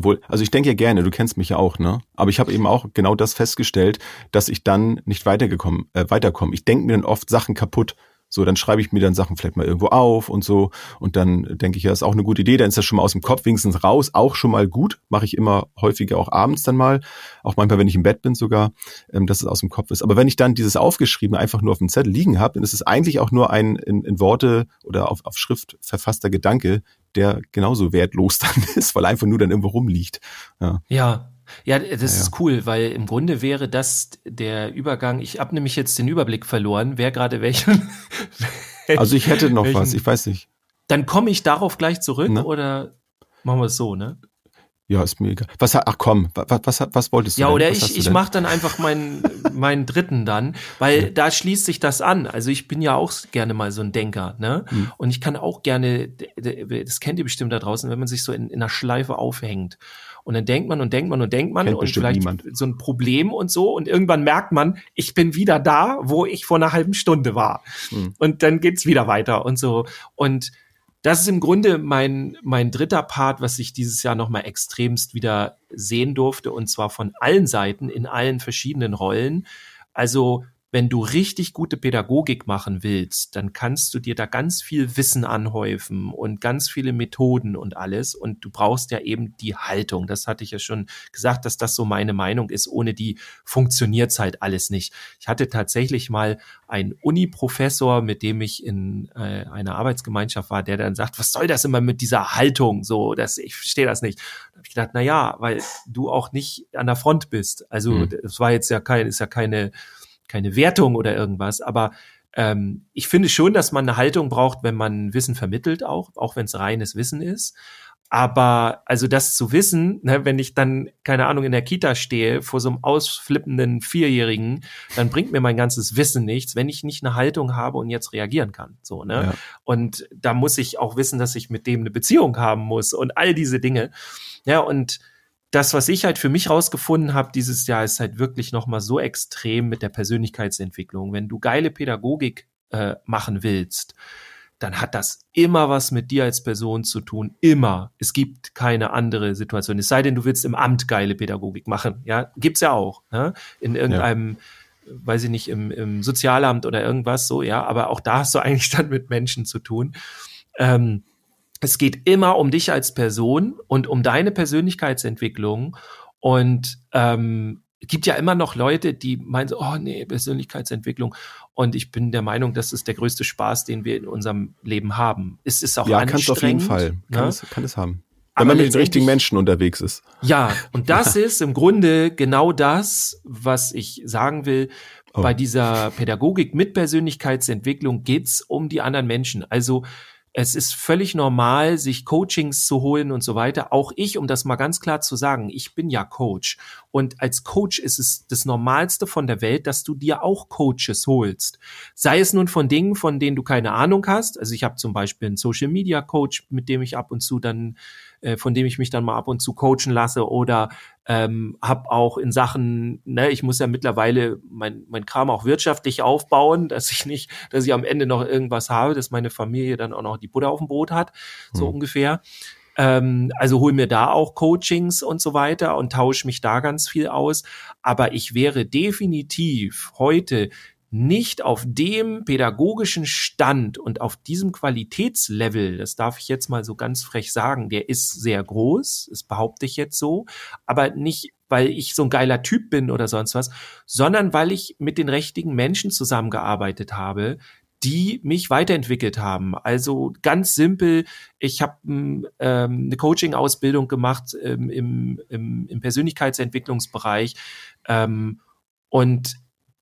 [SPEAKER 3] Obwohl, also ich denke ja gerne, du kennst mich ja auch, ne? Aber ich habe eben auch genau das festgestellt, dass ich dann nicht weitergekommen, äh, weiterkomme. Ich denke mir dann oft Sachen kaputt. So, dann schreibe ich mir dann Sachen vielleicht mal irgendwo auf und so. Und dann denke ich, ja, ist auch eine gute Idee. Dann ist das schon mal aus dem Kopf wenigstens raus. Auch schon mal gut. Mache ich immer häufiger auch abends dann mal. Auch manchmal, wenn ich im Bett bin sogar, ähm, dass es aus dem Kopf ist. Aber wenn ich dann dieses Aufgeschriebene einfach nur auf dem Zettel liegen habe, dann ist es eigentlich auch nur ein in, in Worte oder auf, auf Schrift verfasster Gedanke, der genauso wertlos [laughs] dann ist, weil einfach nur dann irgendwo rumliegt.
[SPEAKER 4] Ja. ja. Ja, das ja, ist cool, weil im Grunde wäre das der Übergang. Ich habe nämlich jetzt den Überblick verloren, wer gerade welchen. [laughs]
[SPEAKER 3] also ich hätte noch welchen, was, ich weiß nicht.
[SPEAKER 4] Dann komme ich darauf gleich zurück ne? oder machen wir es so, ne?
[SPEAKER 3] Ja, ist mir egal. Was, ach komm, was, was, was wolltest du
[SPEAKER 4] Ja,
[SPEAKER 3] denn?
[SPEAKER 4] oder
[SPEAKER 3] was
[SPEAKER 4] ich, ich mache dann einfach meinen, [laughs] meinen dritten dann, weil ja. da schließt sich das an. Also ich bin ja auch gerne mal so ein Denker, ne? Hm. Und ich kann auch gerne, das kennt ihr bestimmt da draußen, wenn man sich so in, in einer Schleife aufhängt. Und dann denkt man und denkt man und denkt man
[SPEAKER 3] Kennt
[SPEAKER 4] und vielleicht niemand. so ein Problem und so. Und irgendwann merkt man, ich bin wieder da, wo ich vor einer halben Stunde war. Hm. Und dann geht's wieder weiter und so. Und das ist im Grunde mein, mein dritter Part, was ich dieses Jahr nochmal extremst wieder sehen durfte, und zwar von allen Seiten, in allen verschiedenen Rollen. Also wenn du richtig gute Pädagogik machen willst, dann kannst du dir da ganz viel Wissen anhäufen und ganz viele Methoden und alles. Und du brauchst ja eben die Haltung. Das hatte ich ja schon gesagt, dass das so meine Meinung ist. Ohne die funktioniert's halt alles nicht. Ich hatte tatsächlich mal einen Uni-Professor, mit dem ich in äh, einer Arbeitsgemeinschaft war, der dann sagt, was soll das immer mit dieser Haltung? So, dass ich verstehe das nicht. Da habe ich gedacht, na ja, weil du auch nicht an der Front bist. Also, mhm. es war jetzt ja kein, ist ja keine keine Wertung oder irgendwas, aber ähm, ich finde schon, dass man eine Haltung braucht, wenn man Wissen vermittelt, auch, auch wenn es reines Wissen ist. Aber also das zu wissen, ne, wenn ich dann, keine Ahnung, in der Kita stehe vor so einem ausflippenden Vierjährigen, dann bringt mir mein ganzes Wissen nichts, wenn ich nicht eine Haltung habe und jetzt reagieren kann. So, ne? Ja. Und da muss ich auch wissen, dass ich mit dem eine Beziehung haben muss und all diese Dinge. Ja, und das, was ich halt für mich rausgefunden habe dieses Jahr, ist halt wirklich nochmal so extrem mit der Persönlichkeitsentwicklung. Wenn du geile Pädagogik äh, machen willst, dann hat das immer was mit dir als Person zu tun. Immer. Es gibt keine andere Situation. Es sei denn, du willst im Amt geile Pädagogik machen. Ja, gibt's ja auch. Ne? In irgendeinem, ja. weiß ich nicht, im, im Sozialamt oder irgendwas so, ja. Aber auch da hast du [laughs] eigentlich dann mit Menschen zu tun. Ähm, es geht immer um dich als Person und um deine Persönlichkeitsentwicklung. Und ähm, es gibt ja immer noch Leute, die meinen, so, oh nee, Persönlichkeitsentwicklung. Und ich bin der Meinung, das ist der größte Spaß, den wir in unserem Leben haben. Es ist auch
[SPEAKER 3] ja, anstrengend. Ja, kann es auf jeden Fall. Kann, ne? es, kann es haben. Wenn man mit den richtigen Menschen unterwegs ist.
[SPEAKER 4] Ja, und das [laughs] ja. ist im Grunde genau das, was ich sagen will. Oh. Bei dieser Pädagogik mit Persönlichkeitsentwicklung geht's um die anderen Menschen. Also es ist völlig normal, sich Coachings zu holen und so weiter. Auch ich, um das mal ganz klar zu sagen, ich bin ja Coach. Und als Coach ist es das Normalste von der Welt, dass du dir auch Coaches holst. Sei es nun von Dingen, von denen du keine Ahnung hast. Also ich habe zum Beispiel einen Social Media Coach, mit dem ich ab und zu dann äh, von dem ich mich dann mal ab und zu coachen lasse oder ähm, habe auch in Sachen, ne, ich muss ja mittlerweile mein, mein Kram auch wirtschaftlich aufbauen, dass ich nicht, dass ich am Ende noch irgendwas habe, dass meine Familie dann auch noch die Butter auf dem Brot hat, so hm. ungefähr. Ähm, also hol mir da auch Coachings und so weiter und tausche mich da ganz viel aus. Aber ich wäre definitiv heute nicht auf dem pädagogischen Stand und auf diesem Qualitätslevel, das darf ich jetzt mal so ganz frech sagen, der ist sehr groß, das behaupte ich jetzt so, aber nicht, weil ich so ein geiler Typ bin oder sonst was, sondern weil ich mit den richtigen Menschen zusammengearbeitet habe, die mich weiterentwickelt haben. Also ganz simpel, ich habe ähm, eine Coaching-Ausbildung gemacht ähm, im, im, im Persönlichkeitsentwicklungsbereich ähm, und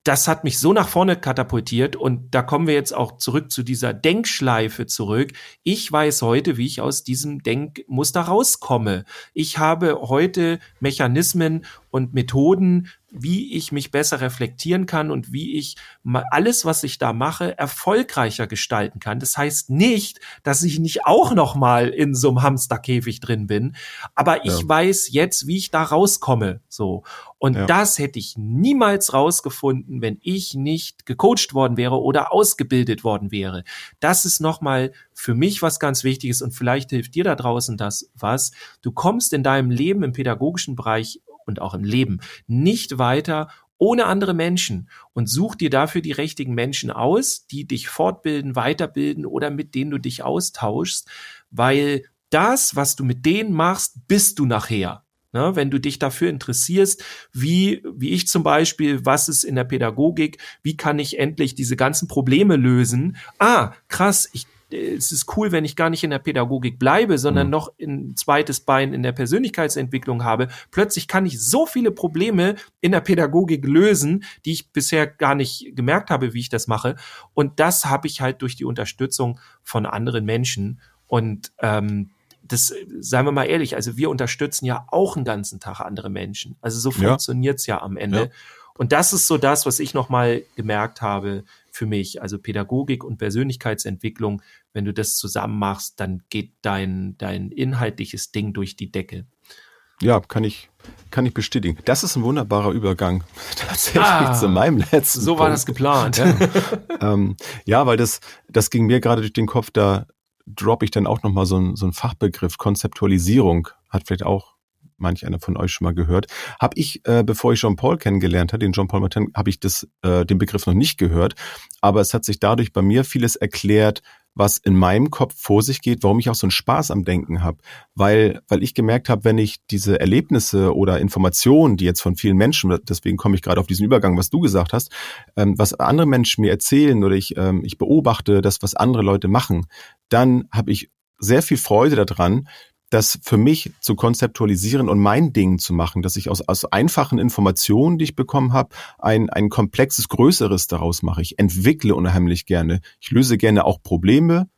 [SPEAKER 4] das hat mich so nach vorne katapultiert und da kommen wir jetzt auch zurück zu dieser Denkschleife zurück. Ich weiß heute, wie ich aus diesem Denkmuster rauskomme. Ich habe heute Mechanismen und Methoden, wie ich mich besser reflektieren kann und wie ich alles, was ich da mache, erfolgreicher gestalten kann. Das heißt nicht, dass ich nicht auch noch mal in so einem Hamsterkäfig drin bin, aber ich ja. weiß jetzt, wie ich da rauskomme, so. Und ja. das hätte ich niemals rausgefunden, wenn ich nicht gecoacht worden wäre oder ausgebildet worden wäre. Das ist noch mal für mich was ganz Wichtiges und vielleicht hilft dir da draußen das was. Du kommst in deinem Leben im pädagogischen Bereich und auch im Leben nicht weiter ohne andere Menschen und such dir dafür die richtigen Menschen aus, die dich fortbilden, weiterbilden oder mit denen du dich austauschst, weil das, was du mit denen machst, bist du nachher. Ne, wenn du dich dafür interessierst, wie, wie ich zum Beispiel, was ist in der Pädagogik, wie kann ich endlich diese ganzen Probleme lösen? Ah, krass, ich es ist cool, wenn ich gar nicht in der Pädagogik bleibe, sondern mhm. noch ein zweites Bein in der Persönlichkeitsentwicklung habe. Plötzlich kann ich so viele Probleme in der Pädagogik lösen, die ich bisher gar nicht gemerkt habe, wie ich das mache. Und das habe ich halt durch die Unterstützung von anderen Menschen. Und ähm, das, seien wir mal ehrlich, also wir unterstützen ja auch einen ganzen Tag andere Menschen. Also so ja. funktioniert's ja am Ende. Ja. Und das ist so das, was ich nochmal gemerkt habe für mich. Also Pädagogik und Persönlichkeitsentwicklung, wenn du das zusammen machst, dann geht dein, dein inhaltliches Ding durch die Decke.
[SPEAKER 3] Ja, kann ich, kann ich bestätigen. Das ist ein wunderbarer Übergang [laughs] tatsächlich ah, zu meinem letzten.
[SPEAKER 4] So Punkt. war das geplant.
[SPEAKER 3] Ja, [laughs] ähm, ja, weil das, das ging mir gerade durch den Kopf, da droppe ich dann auch nochmal so, ein, so einen Fachbegriff. Konzeptualisierung hat vielleicht auch manch einer von euch schon mal gehört. Habe ich, äh, bevor ich Jean Paul kennengelernt habe, den Jean Paul Martin, habe ich das, äh, den Begriff noch nicht gehört. Aber es hat sich dadurch bei mir vieles erklärt, was in meinem Kopf vor sich geht, warum ich auch so einen Spaß am Denken habe. Weil, weil ich gemerkt habe, wenn ich diese Erlebnisse oder Informationen, die jetzt von vielen Menschen, deswegen komme ich gerade auf diesen Übergang, was du gesagt hast, ähm, was andere Menschen mir erzählen oder ich, ähm, ich beobachte das, was andere Leute machen, dann habe ich sehr viel Freude daran, das für mich zu konzeptualisieren und mein Ding zu machen, dass ich aus, aus einfachen Informationen, die ich bekommen habe, ein, ein komplexes, größeres daraus mache. Ich entwickle unheimlich gerne. Ich löse gerne auch Probleme,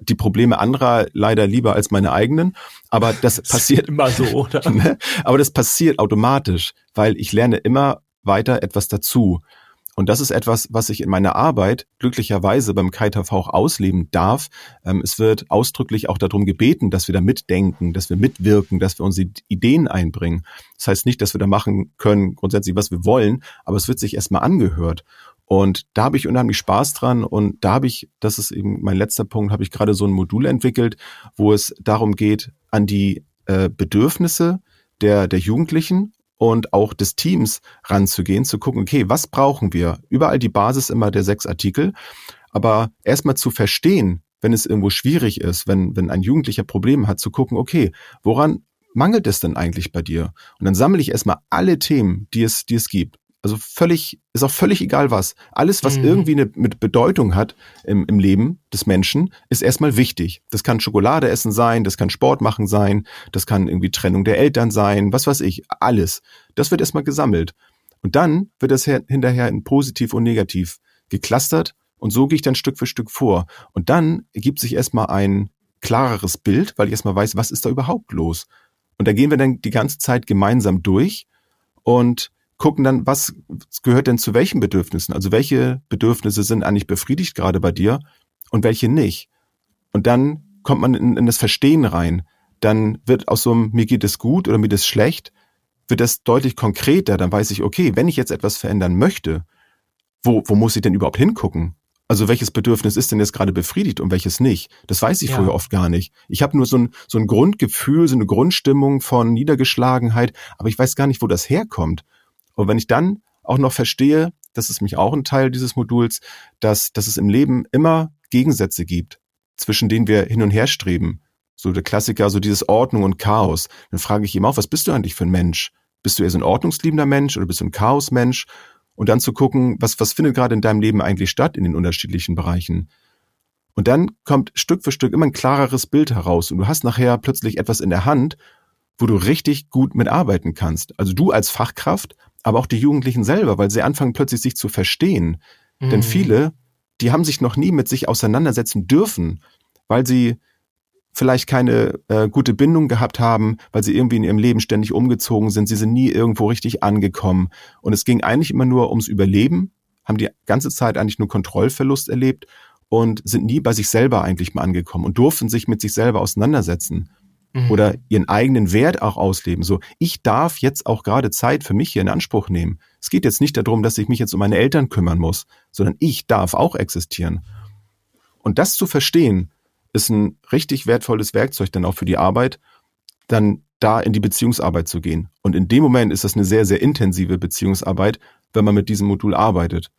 [SPEAKER 3] die Probleme anderer leider lieber als meine eigenen. Aber [laughs] das, das passiert
[SPEAKER 4] immer so, [laughs] oder?
[SPEAKER 3] Ne? Aber das passiert automatisch, weil ich lerne immer weiter etwas dazu. Und das ist etwas, was ich in meiner Arbeit glücklicherweise beim KITV auch ausleben darf. Ähm, es wird ausdrücklich auch darum gebeten, dass wir da mitdenken, dass wir mitwirken, dass wir unsere Ideen einbringen. Das heißt nicht, dass wir da machen können, grundsätzlich, was wir wollen, aber es wird sich erstmal angehört. Und da habe ich unheimlich Spaß dran und da habe ich, das ist eben mein letzter Punkt, habe ich gerade so ein Modul entwickelt, wo es darum geht, an die äh, Bedürfnisse der, der Jugendlichen und auch des Teams ranzugehen, zu gucken, okay, was brauchen wir? Überall die Basis immer der sechs Artikel, aber erstmal zu verstehen, wenn es irgendwo schwierig ist, wenn, wenn ein Jugendlicher Probleme hat, zu gucken, okay, woran mangelt es denn eigentlich bei dir? Und dann sammle ich erstmal alle Themen, die es, die es gibt. Also völlig, ist auch völlig egal was. Alles, was mhm. irgendwie eine mit Bedeutung hat im, im Leben des Menschen, ist erstmal wichtig. Das kann Schokolade essen sein, das kann Sport machen sein, das kann irgendwie Trennung der Eltern sein, was weiß ich, alles. Das wird erstmal gesammelt. Und dann wird das hinterher in positiv und negativ geklustert und so gehe ich dann Stück für Stück vor. Und dann ergibt sich erstmal ein klareres Bild, weil ich erstmal weiß, was ist da überhaupt los. Und da gehen wir dann die ganze Zeit gemeinsam durch und gucken dann, was gehört denn zu welchen Bedürfnissen? Also welche Bedürfnisse sind eigentlich befriedigt gerade bei dir und welche nicht? Und dann kommt man in, in das Verstehen rein. Dann wird aus so einem, mir geht es gut oder mir geht es schlecht, wird das deutlich konkreter. Dann weiß ich, okay, wenn ich jetzt etwas verändern möchte, wo, wo muss ich denn überhaupt hingucken? Also welches Bedürfnis ist denn jetzt gerade befriedigt und welches nicht? Das weiß ich ja. vorher oft gar nicht. Ich habe nur so ein, so ein Grundgefühl, so eine Grundstimmung von Niedergeschlagenheit, aber ich weiß gar nicht, wo das herkommt. Und wenn ich dann auch noch verstehe, das ist mich auch ein Teil dieses Moduls, dass, dass es im Leben immer Gegensätze gibt, zwischen denen wir hin und her streben. So der Klassiker, so dieses Ordnung und Chaos. Dann frage ich ihm auch, was bist du eigentlich für ein Mensch? Bist du eher so ein ordnungsliebender Mensch oder bist du ein Chaosmensch? Und dann zu gucken, was, was findet gerade in deinem Leben eigentlich statt in den unterschiedlichen Bereichen? Und dann kommt Stück für Stück immer ein klareres Bild heraus und du hast nachher plötzlich etwas in der Hand, wo du richtig gut mitarbeiten kannst. Also du als Fachkraft, aber auch die Jugendlichen selber, weil sie anfangen plötzlich sich zu verstehen. Mhm. Denn viele, die haben sich noch nie mit sich auseinandersetzen dürfen, weil sie vielleicht keine äh, gute Bindung gehabt haben, weil sie irgendwie in ihrem Leben ständig umgezogen sind, sie sind nie irgendwo richtig angekommen. Und es ging eigentlich immer nur ums Überleben, haben die ganze Zeit eigentlich nur Kontrollverlust erlebt und sind nie bei sich selber eigentlich mal angekommen und durften sich mit sich selber auseinandersetzen mhm. oder ihren eigenen Wert auch ausleben. So, ich darf jetzt auch gerade Zeit für mich hier in Anspruch nehmen. Es geht jetzt nicht darum, dass ich mich jetzt um meine Eltern kümmern muss, sondern ich darf auch existieren. Und das zu verstehen, ist ein richtig wertvolles Werkzeug dann auch für die Arbeit, dann da in die Beziehungsarbeit zu gehen. Und in dem Moment ist das eine sehr, sehr intensive Beziehungsarbeit, wenn man mit diesem Modul arbeitet.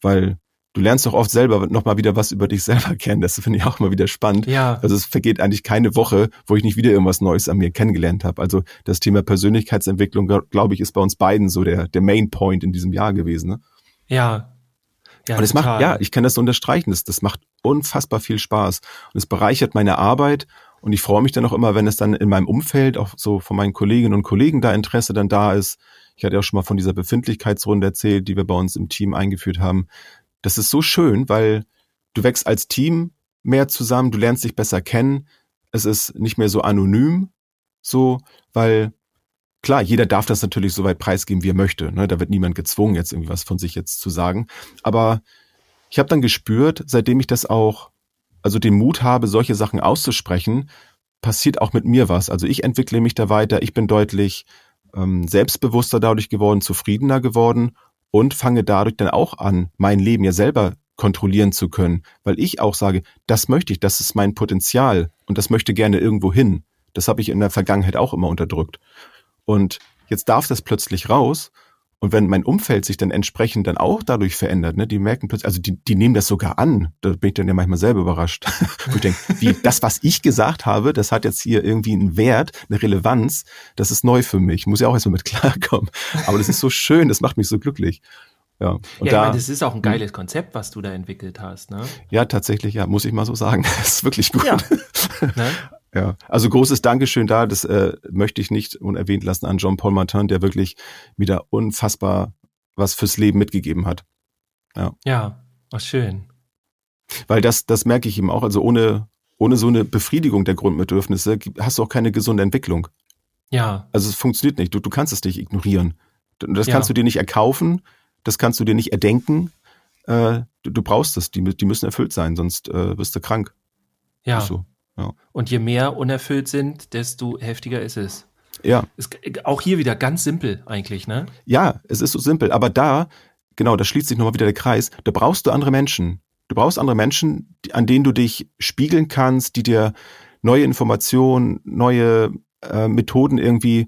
[SPEAKER 3] Weil du lernst doch oft selber nochmal wieder was über dich selber [laughs] kennen. Das finde ich auch immer wieder spannend.
[SPEAKER 4] Ja.
[SPEAKER 3] Also es vergeht eigentlich keine Woche, wo ich nicht wieder irgendwas Neues an mir kennengelernt habe. Also das Thema Persönlichkeitsentwicklung, glaube ich, ist bei uns beiden so der, der Main Point in diesem Jahr gewesen. Ne?
[SPEAKER 4] Ja.
[SPEAKER 3] Ja, und es macht, ja, ich kann das unterstreichen. Das, das macht unfassbar viel Spaß. Und es bereichert meine Arbeit. Und ich freue mich dann auch immer, wenn es dann in meinem Umfeld, auch so von meinen Kolleginnen und Kollegen da Interesse dann da ist. Ich hatte auch schon mal von dieser Befindlichkeitsrunde erzählt, die wir bei uns im Team eingeführt haben das ist so schön, weil du wächst als Team mehr zusammen, du lernst dich besser kennen, es ist nicht mehr so anonym, so, weil klar, jeder darf das natürlich so weit preisgeben, wie er möchte. Ne? Da wird niemand gezwungen, jetzt irgendwie was von sich jetzt zu sagen. Aber ich habe dann gespürt, seitdem ich das auch, also den Mut habe, solche Sachen auszusprechen, passiert auch mit mir was. Also ich entwickle mich da weiter, ich bin deutlich ähm, selbstbewusster dadurch geworden, zufriedener geworden und fange dadurch dann auch an, mein Leben ja selber kontrollieren zu können, weil ich auch sage, das möchte ich, das ist mein Potenzial und das möchte gerne irgendwo hin. Das habe ich in der Vergangenheit auch immer unterdrückt. Und jetzt darf das plötzlich raus. Und wenn mein Umfeld sich dann entsprechend dann auch dadurch verändert, ne, die merken plötzlich, also die, die nehmen das sogar an. Da bin ich dann ja manchmal selber überrascht. [laughs] Wo ich denke, wie, das, was ich gesagt habe, das hat jetzt hier irgendwie einen Wert, eine Relevanz, das ist neu für mich. Muss ja auch erstmal mit [laughs] klarkommen. Aber das ist so schön, das macht mich so glücklich. Ja, und
[SPEAKER 4] ja,
[SPEAKER 3] da,
[SPEAKER 4] ich meine, das ist auch ein geiles Konzept, was du da entwickelt hast, ne?
[SPEAKER 3] ja, tatsächlich, ja, muss ich mal so sagen. [laughs] Das ist wirklich gut.
[SPEAKER 4] Ja. ne?
[SPEAKER 3] Ja, also großes Dankeschön da. Das äh, möchte ich nicht unerwähnt lassen an Jean-Paul Martin, der wirklich wieder unfassbar was fürs Leben mitgegeben hat.
[SPEAKER 4] Ja, oh, schön.
[SPEAKER 3] Weil das, das merke ich ihm auch. Also ohne, ohne so eine Befriedigung der Grundbedürfnisse hast du auch keine gesunde Entwicklung.
[SPEAKER 4] Ja,
[SPEAKER 3] Also es funktioniert nicht. Du, du kannst es nicht ignorieren. Das
[SPEAKER 4] Ja.
[SPEAKER 3] kannst du dir nicht erkaufen. Das kannst du dir nicht erdenken. Äh, du, du brauchst es. Die, die müssen erfüllt sein, sonst äh, wirst du krank.
[SPEAKER 4] ja.
[SPEAKER 3] Ist so.
[SPEAKER 4] Und je mehr unerfüllt sind, desto heftiger ist es.
[SPEAKER 3] Ja,
[SPEAKER 4] es. Auch hier wieder ganz simpel eigentlich, ne?
[SPEAKER 3] Ja, es ist so simpel. Aber da, genau, da schließt sich nochmal wieder der Kreis. Da brauchst du andere Menschen. Du brauchst andere Menschen, an denen du dich spiegeln kannst, die dir neue Informationen, neue äh, Methoden irgendwie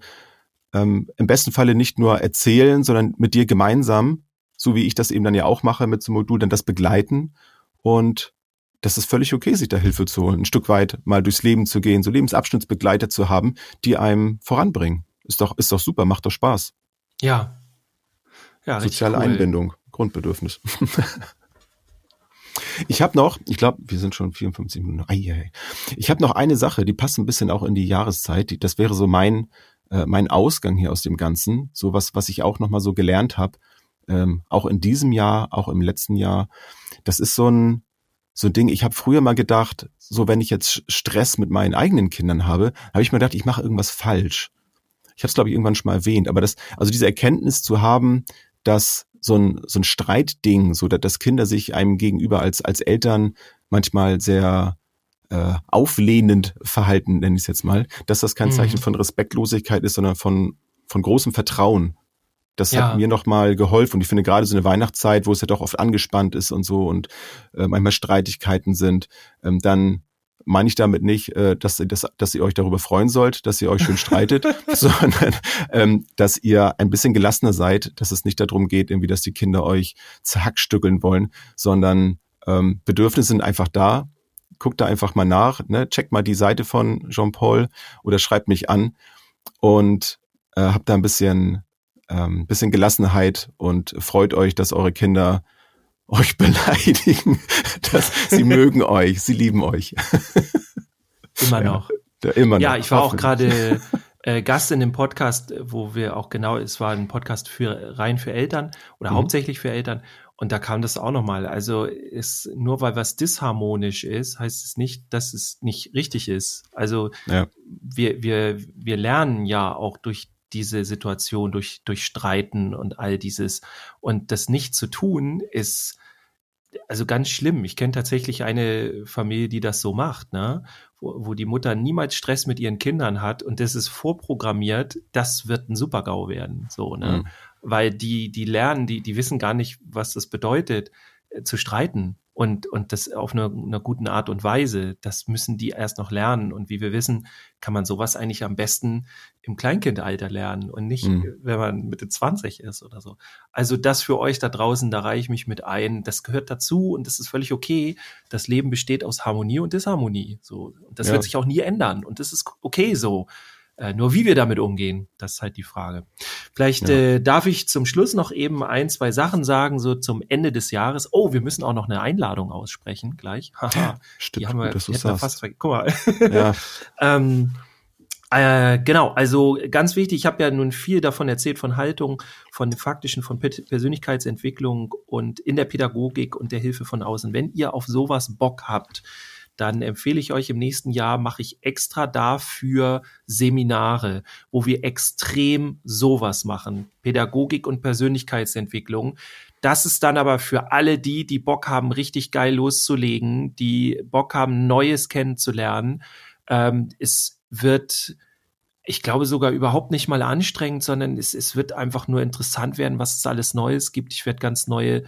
[SPEAKER 3] ähm, im besten Falle nicht nur erzählen, sondern mit dir gemeinsam, so wie ich das eben dann ja auch mache mit so einem Modul, dann das begleiten. Und das ist völlig okay, sich da Hilfe zu holen, ein Stück weit mal durchs Leben zu gehen, so Lebensabschnittsbegleiter zu haben, die einem voranbringen. Ist doch, ist doch super, macht doch Spaß.
[SPEAKER 4] Ja. Ja,
[SPEAKER 3] Soziale
[SPEAKER 4] cool.
[SPEAKER 3] Einbindung, Grundbedürfnis. [laughs] ich habe noch, ich glaube, wir sind schon 54 Minuten. Ei. Ich habe noch eine Sache, die passt ein bisschen auch in die Jahreszeit. Die, das wäre so mein äh, mein Ausgang hier aus dem Ganzen, so was was ich auch noch mal so gelernt habe, ähm, auch in diesem Jahr, auch im letzten Jahr. Das ist so ein so ein Ding. Ich habe früher mal gedacht, so wenn ich jetzt Stress mit meinen eigenen Kindern habe, habe ich mir gedacht, ich mache irgendwas falsch. Ich habe es glaube ich irgendwann schon mal erwähnt, aber das also diese Erkenntnis zu haben, dass so ein, so ein Streitding, so dass, dass Kinder sich einem gegenüber als, als Eltern manchmal sehr äh, auflehnend verhalten, nenne ich es jetzt mal, dass das kein
[SPEAKER 4] Mhm.
[SPEAKER 3] Zeichen von Respektlosigkeit ist, sondern von, von großem Vertrauen. Das
[SPEAKER 4] Ja.
[SPEAKER 3] hat mir nochmal geholfen. Und ich finde gerade so eine Weihnachtszeit, wo es ja doch oft angespannt ist und so und äh, manchmal Streitigkeiten sind, ähm, dann meine ich damit nicht, äh, dass, ihr- dass, dass ihr euch darüber freuen sollt, dass ihr euch schön streitet, [laughs] [laughs] sondern ähm, dass ihr ein bisschen gelassener seid, dass es nicht darum geht, irgendwie, dass die Kinder euch zerhackstückeln wollen, sondern ähm, Bedürfnisse sind einfach da. Guckt da einfach mal nach, ne? checkt mal die Seite von Jean-Paul oder schreibt mich an und äh, habt da ein bisschen, ähm, bisschen Gelassenheit und freut euch, dass eure Kinder [laughs] euch beleidigen, [laughs] dass sie [laughs] mögen euch, sie lieben euch.
[SPEAKER 4] Immer
[SPEAKER 3] Ja.
[SPEAKER 4] noch.
[SPEAKER 3] Da immer
[SPEAKER 4] Ja,
[SPEAKER 3] noch.
[SPEAKER 4] ich war auch gerade äh, Gast in dem Podcast, wo wir auch genau, es war ein Podcast für rein für Eltern oder
[SPEAKER 3] Mhm.
[SPEAKER 4] hauptsächlich für Eltern. Und da kam das auch nochmal. Also ist nur weil was disharmonisch ist, heißt es nicht, dass es nicht richtig ist. Also
[SPEAKER 3] Ja.
[SPEAKER 4] wir, wir, wir lernen ja auch durch diese Situation, durch, durch Streiten und all dieses. Und das nicht zu tun ist also ganz schlimm. Ich kenne tatsächlich eine Familie, die das so macht, ne? Wo, wo die Mutter niemals Stress mit ihren Kindern hat und das ist vorprogrammiert, das wird ein Super-GAU werden, so, ne?
[SPEAKER 3] Mhm.
[SPEAKER 4] Weil die, die lernen, die, die wissen gar nicht, was das bedeutet, äh, zu streiten und, und das auf einer, einer guten Art und Weise. Das müssen die erst noch lernen. Und wie wir wissen, kann man sowas eigentlich am besten im Kleinkindalter lernen und nicht,
[SPEAKER 3] Mhm.
[SPEAKER 4] wenn man Mitte 20 ist oder so. Also das für euch da draußen, da reiche ich mich mit ein. Das gehört dazu und das ist völlig okay. Das Leben besteht aus Harmonie und Disharmonie. So. Und das
[SPEAKER 3] Ja.
[SPEAKER 4] wird sich auch nie ändern. Und das ist okay so. Äh, nur wie wir damit umgehen, das ist halt die Frage. Vielleicht
[SPEAKER 3] Ja.
[SPEAKER 4] äh, darf ich zum Schluss noch eben ein, zwei Sachen sagen, so zum Ende des Jahres. Oh, wir müssen auch noch eine Einladung aussprechen gleich. Haha,
[SPEAKER 3] Stimmt,
[SPEAKER 4] die haben wir,
[SPEAKER 3] dass du sagst.
[SPEAKER 4] fast. Guck mal.
[SPEAKER 3] Ja, [laughs]
[SPEAKER 4] Ähm, äh, genau, also ganz wichtig, ich habe ja nun viel davon erzählt, von Haltung, von dem Faktischen, von Pe- Persönlichkeitsentwicklung und in der Pädagogik und der Hilfe von außen. Wenn ihr auf sowas Bock habt, dann empfehle ich euch im nächsten Jahr, mache ich extra dafür Seminare, wo wir extrem sowas machen. Pädagogik und Persönlichkeitsentwicklung. Das ist dann aber für alle die, die Bock haben, richtig geil loszulegen, die Bock haben, Neues kennenzulernen. Ähm, es wird, ich glaube, sogar überhaupt nicht mal anstrengend, sondern es, es wird einfach nur interessant werden, was es alles Neues gibt. Ich werde ganz neue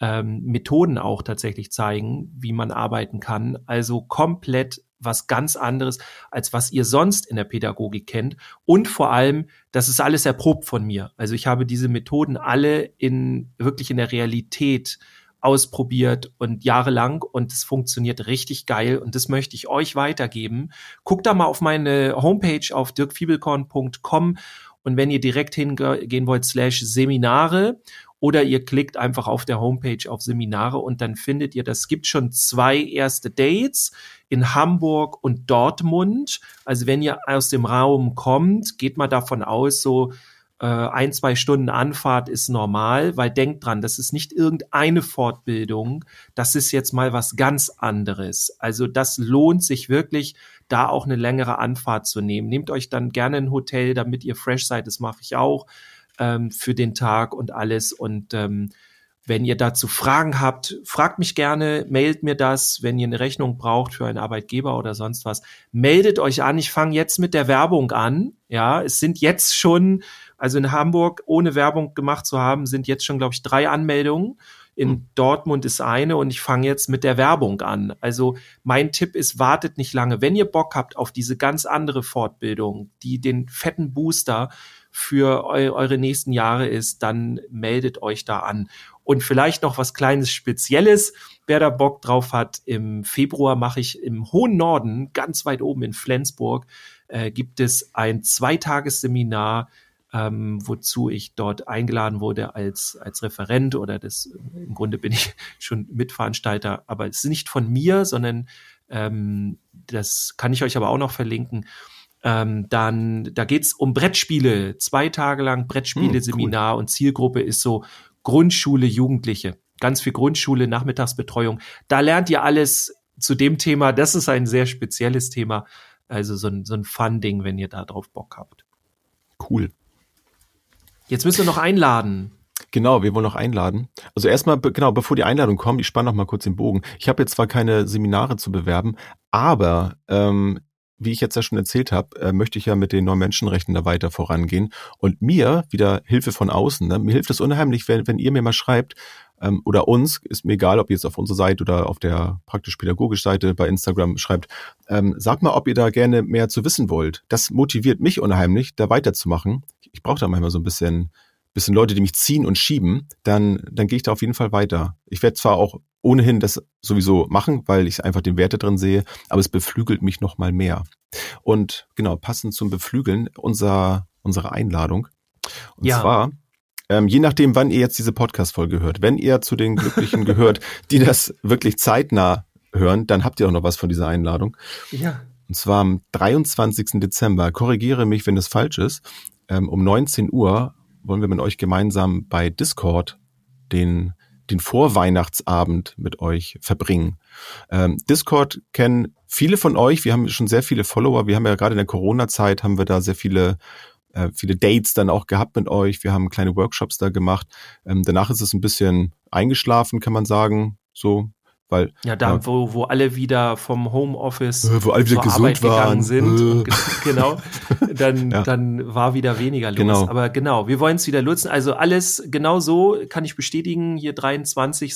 [SPEAKER 4] ähm, Methoden auch tatsächlich zeigen, wie man arbeiten kann. Also komplett was ganz anderes, als was ihr sonst in der Pädagogik kennt. Und vor allem, das ist alles erprobt von mir. Also ich habe diese Methoden alle in, wirklich in der Realität ausprobiert und jahrelang und es funktioniert richtig geil und das möchte ich euch weitergeben. Guckt da mal auf meine Homepage auf dirkfiebelkorn.com und wenn ihr direkt hingehen wollt, slash Seminare oder ihr klickt einfach auf der Homepage auf Seminare und dann findet ihr, das gibt schon zwei erste Dates in Hamburg und Dortmund. Also wenn ihr aus dem Raum kommt, geht mal davon aus, so äh, ein, zwei Stunden Anfahrt ist normal, weil denkt dran, das ist nicht irgendeine Fortbildung, das ist jetzt mal was ganz anderes. Also das lohnt sich wirklich, da auch eine längere Anfahrt zu nehmen. Nehmt euch dann gerne ein Hotel, damit ihr fresh seid, das mache ich auch ähm, für den Tag und alles. Und ähm, wenn ihr dazu Fragen habt, fragt mich gerne, mailt mir das. Wenn ihr eine Rechnung braucht für einen Arbeitgeber oder sonst was, meldet euch an. Ich fange jetzt mit der Werbung an. Ja, es sind jetzt schon, also in Hamburg, ohne Werbung gemacht zu haben, sind jetzt schon, glaube ich, drei Anmeldungen. In hm. Dortmund ist eine und ich fange jetzt mit der Werbung an. Also mein Tipp ist, wartet nicht lange. Wenn ihr Bock habt auf diese ganz andere Fortbildung, die den fetten Booster für eu eure nächsten Jahre ist, dann meldet euch da an. Und vielleicht noch was kleines Spezielles, wer da Bock drauf hat. Im Februar mache ich im hohen Norden, ganz weit oben in Flensburg, äh, gibt es ein Zweitagesseminar, ähm, wozu ich dort eingeladen wurde als, als Referent oder das, im Grunde bin ich [laughs] schon Mitveranstalter, aber es ist nicht von mir, sondern ähm, das kann ich euch aber auch noch verlinken. Ähm, dann, da geht's um Brettspiele, zwei Tage lang Brettspiele-Seminar hm, cool. und Zielgruppe ist so Grundschule, Jugendliche. Ganz viel Grundschule, Nachmittagsbetreuung. Da lernt ihr alles zu dem Thema. Das ist ein sehr spezielles Thema. Also so ein, so ein Fun-Ding, wenn ihr da drauf Bock habt.
[SPEAKER 3] Cool.
[SPEAKER 4] Jetzt müssen wir noch einladen.
[SPEAKER 3] Genau, wir wollen noch einladen. Also erstmal, genau, bevor die Einladung kommt, ich spanne noch mal kurz den Bogen. Ich habe jetzt zwar keine Seminare zu bewerben, aber ähm, wie ich jetzt ja schon erzählt habe, äh, möchte ich ja mit den neuen Menschenrechten da weiter vorangehen. Und mir, wieder Hilfe von außen, ne? mir hilft es unheimlich, wenn, wenn ihr mir mal schreibt, ähm, oder uns, ist mir egal, ob ihr jetzt auf unserer Seite oder auf der praktisch-pädagogisch Seite bei Instagram schreibt, ähm, sagt mal, ob ihr da gerne mehr zu wissen wollt. Das motiviert mich unheimlich, da weiterzumachen. Ich brauche da manchmal so ein bisschen bisschen Leute, die mich ziehen und schieben, dann, dann gehe ich da auf jeden Fall weiter. Ich werde zwar auch ohnehin das sowieso machen, weil ich einfach den Werte drin sehe, aber es beflügelt mich noch mal mehr. Und genau, passend zum Beflügeln, unser, unsere Einladung. Und ja. zwar, ähm, je nachdem, wann ihr jetzt diese Podcast-Folge hört, wenn ihr zu den Glücklichen gehört, [laughs] die das wirklich zeitnah hören, dann habt ihr auch noch was von dieser Einladung.
[SPEAKER 4] Ja.
[SPEAKER 3] Und zwar am 23. Dezember, korrigiere mich, wenn das falsch ist, ähm, um 19 Uhr wollen wir mit euch gemeinsam bei Discord den den Vorweihnachtsabend mit euch verbringen. Ähm, Discord kennen viele von euch. Wir haben schon sehr viele Follower. Wir haben ja gerade in der Corona-Zeit haben wir da sehr viele äh, viele Dates dann auch gehabt mit euch. Wir haben kleine Workshops da gemacht. Ähm, danach ist es ein bisschen eingeschlafen, kann man sagen. So weil,
[SPEAKER 4] ja, da, ja. Wo, wo alle wieder vom Homeoffice
[SPEAKER 3] äh, wo alle wieder gesund Arbeit waren. gegangen
[SPEAKER 4] sind, äh. genau, dann, [laughs] ja. dann war wieder weniger los. Genau. Aber genau, wir wollen es wieder nutzen. Also alles genau so kann ich bestätigen. Hier 23.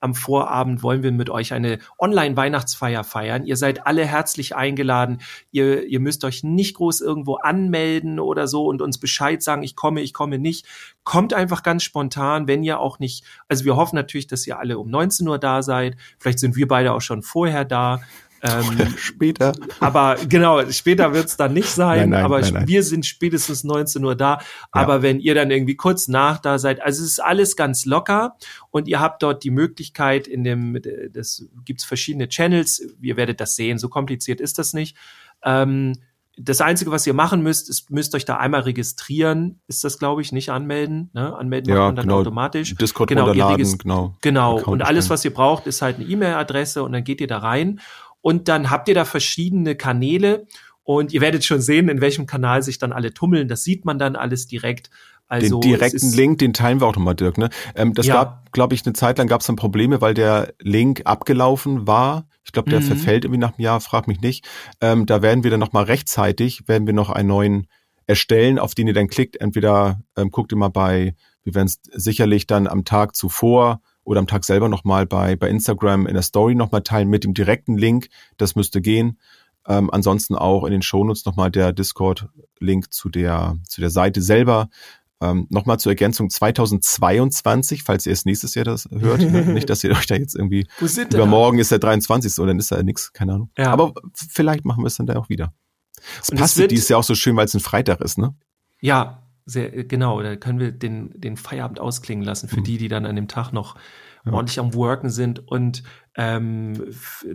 [SPEAKER 4] am Vorabend wollen wir mit euch eine Online-Weihnachtsfeier feiern. Ihr seid alle herzlich eingeladen. Ihr, ihr müsst euch nicht groß irgendwo anmelden oder so und uns Bescheid sagen, ich komme, ich komme nicht. Kommt einfach ganz spontan, wenn ihr auch nicht, also wir hoffen natürlich, dass ihr alle um 19 Uhr da seid. Vielleicht sind wir beide auch schon vorher da.
[SPEAKER 3] Ähm, später.
[SPEAKER 4] Aber genau, später wird es dann nicht sein. Nein, nein, aber nein, wir sind spätestens 19 Uhr da. Ja. Aber wenn ihr dann irgendwie kurz nach da seid, also es ist alles ganz locker und ihr habt dort die Möglichkeit in dem, das gibt's verschiedene Channels. Ihr werdet das sehen. So kompliziert ist das nicht. Ähm, das Einzige, was ihr machen müsst, ist, müsst euch da einmal registrieren, ist das, glaube ich, nicht anmelden. Ne? Anmelden
[SPEAKER 3] ja,
[SPEAKER 4] macht man dann
[SPEAKER 3] genau.
[SPEAKER 4] automatisch.
[SPEAKER 3] Discord genau, runterladen, genau.
[SPEAKER 4] Genau. Account und alles, was ihr braucht, ist halt eine E-Mail-Adresse und dann geht ihr da rein. Und dann habt ihr da verschiedene Kanäle und ihr werdet schon sehen, in welchem Kanal sich dann alle tummeln. Das sieht man dann alles direkt. Also
[SPEAKER 3] den direkten Link, den teilen wir auch nochmal, Dirk. Ne? Ähm, das ja. gab, glaube ich, eine Zeit lang gab es dann Probleme, weil der Link abgelaufen war. Ich glaube, der mhm. verfällt irgendwie nach einem Jahr, frag mich nicht. Ähm, da werden wir dann nochmal rechtzeitig, werden wir noch einen neuen erstellen, auf den ihr dann klickt. Entweder ähm, guckt ihr mal bei, wir werden es sicherlich dann am Tag zuvor oder am Tag selber nochmal bei, bei Instagram in der Story nochmal teilen mit dem direkten Link. Das müsste gehen. Ähm, ansonsten auch in den Shownotes nochmal der Discord-Link zu der, zu der Seite selber. Ähm, Nochmal zur Ergänzung 2022, falls ihr erst nächstes Jahr das hört. ne? [laughs] Nicht, dass ihr euch da jetzt irgendwie übermorgen ist der 23. und dann ist da nix, keine Ahnung.
[SPEAKER 4] Ja.
[SPEAKER 3] Aber vielleicht machen wir es dann da auch wieder. Es
[SPEAKER 4] Und es
[SPEAKER 3] passt
[SPEAKER 4] wird-
[SPEAKER 3] dieses Jahr auch so schön, weil es ein Freitag ist, ne?
[SPEAKER 4] Ja, sehr, genau. Da können wir den, den Feierabend ausklingen lassen
[SPEAKER 3] Mhm.
[SPEAKER 4] für die, die dann an dem Tag noch ordentlich am Worken sind. Und ähm,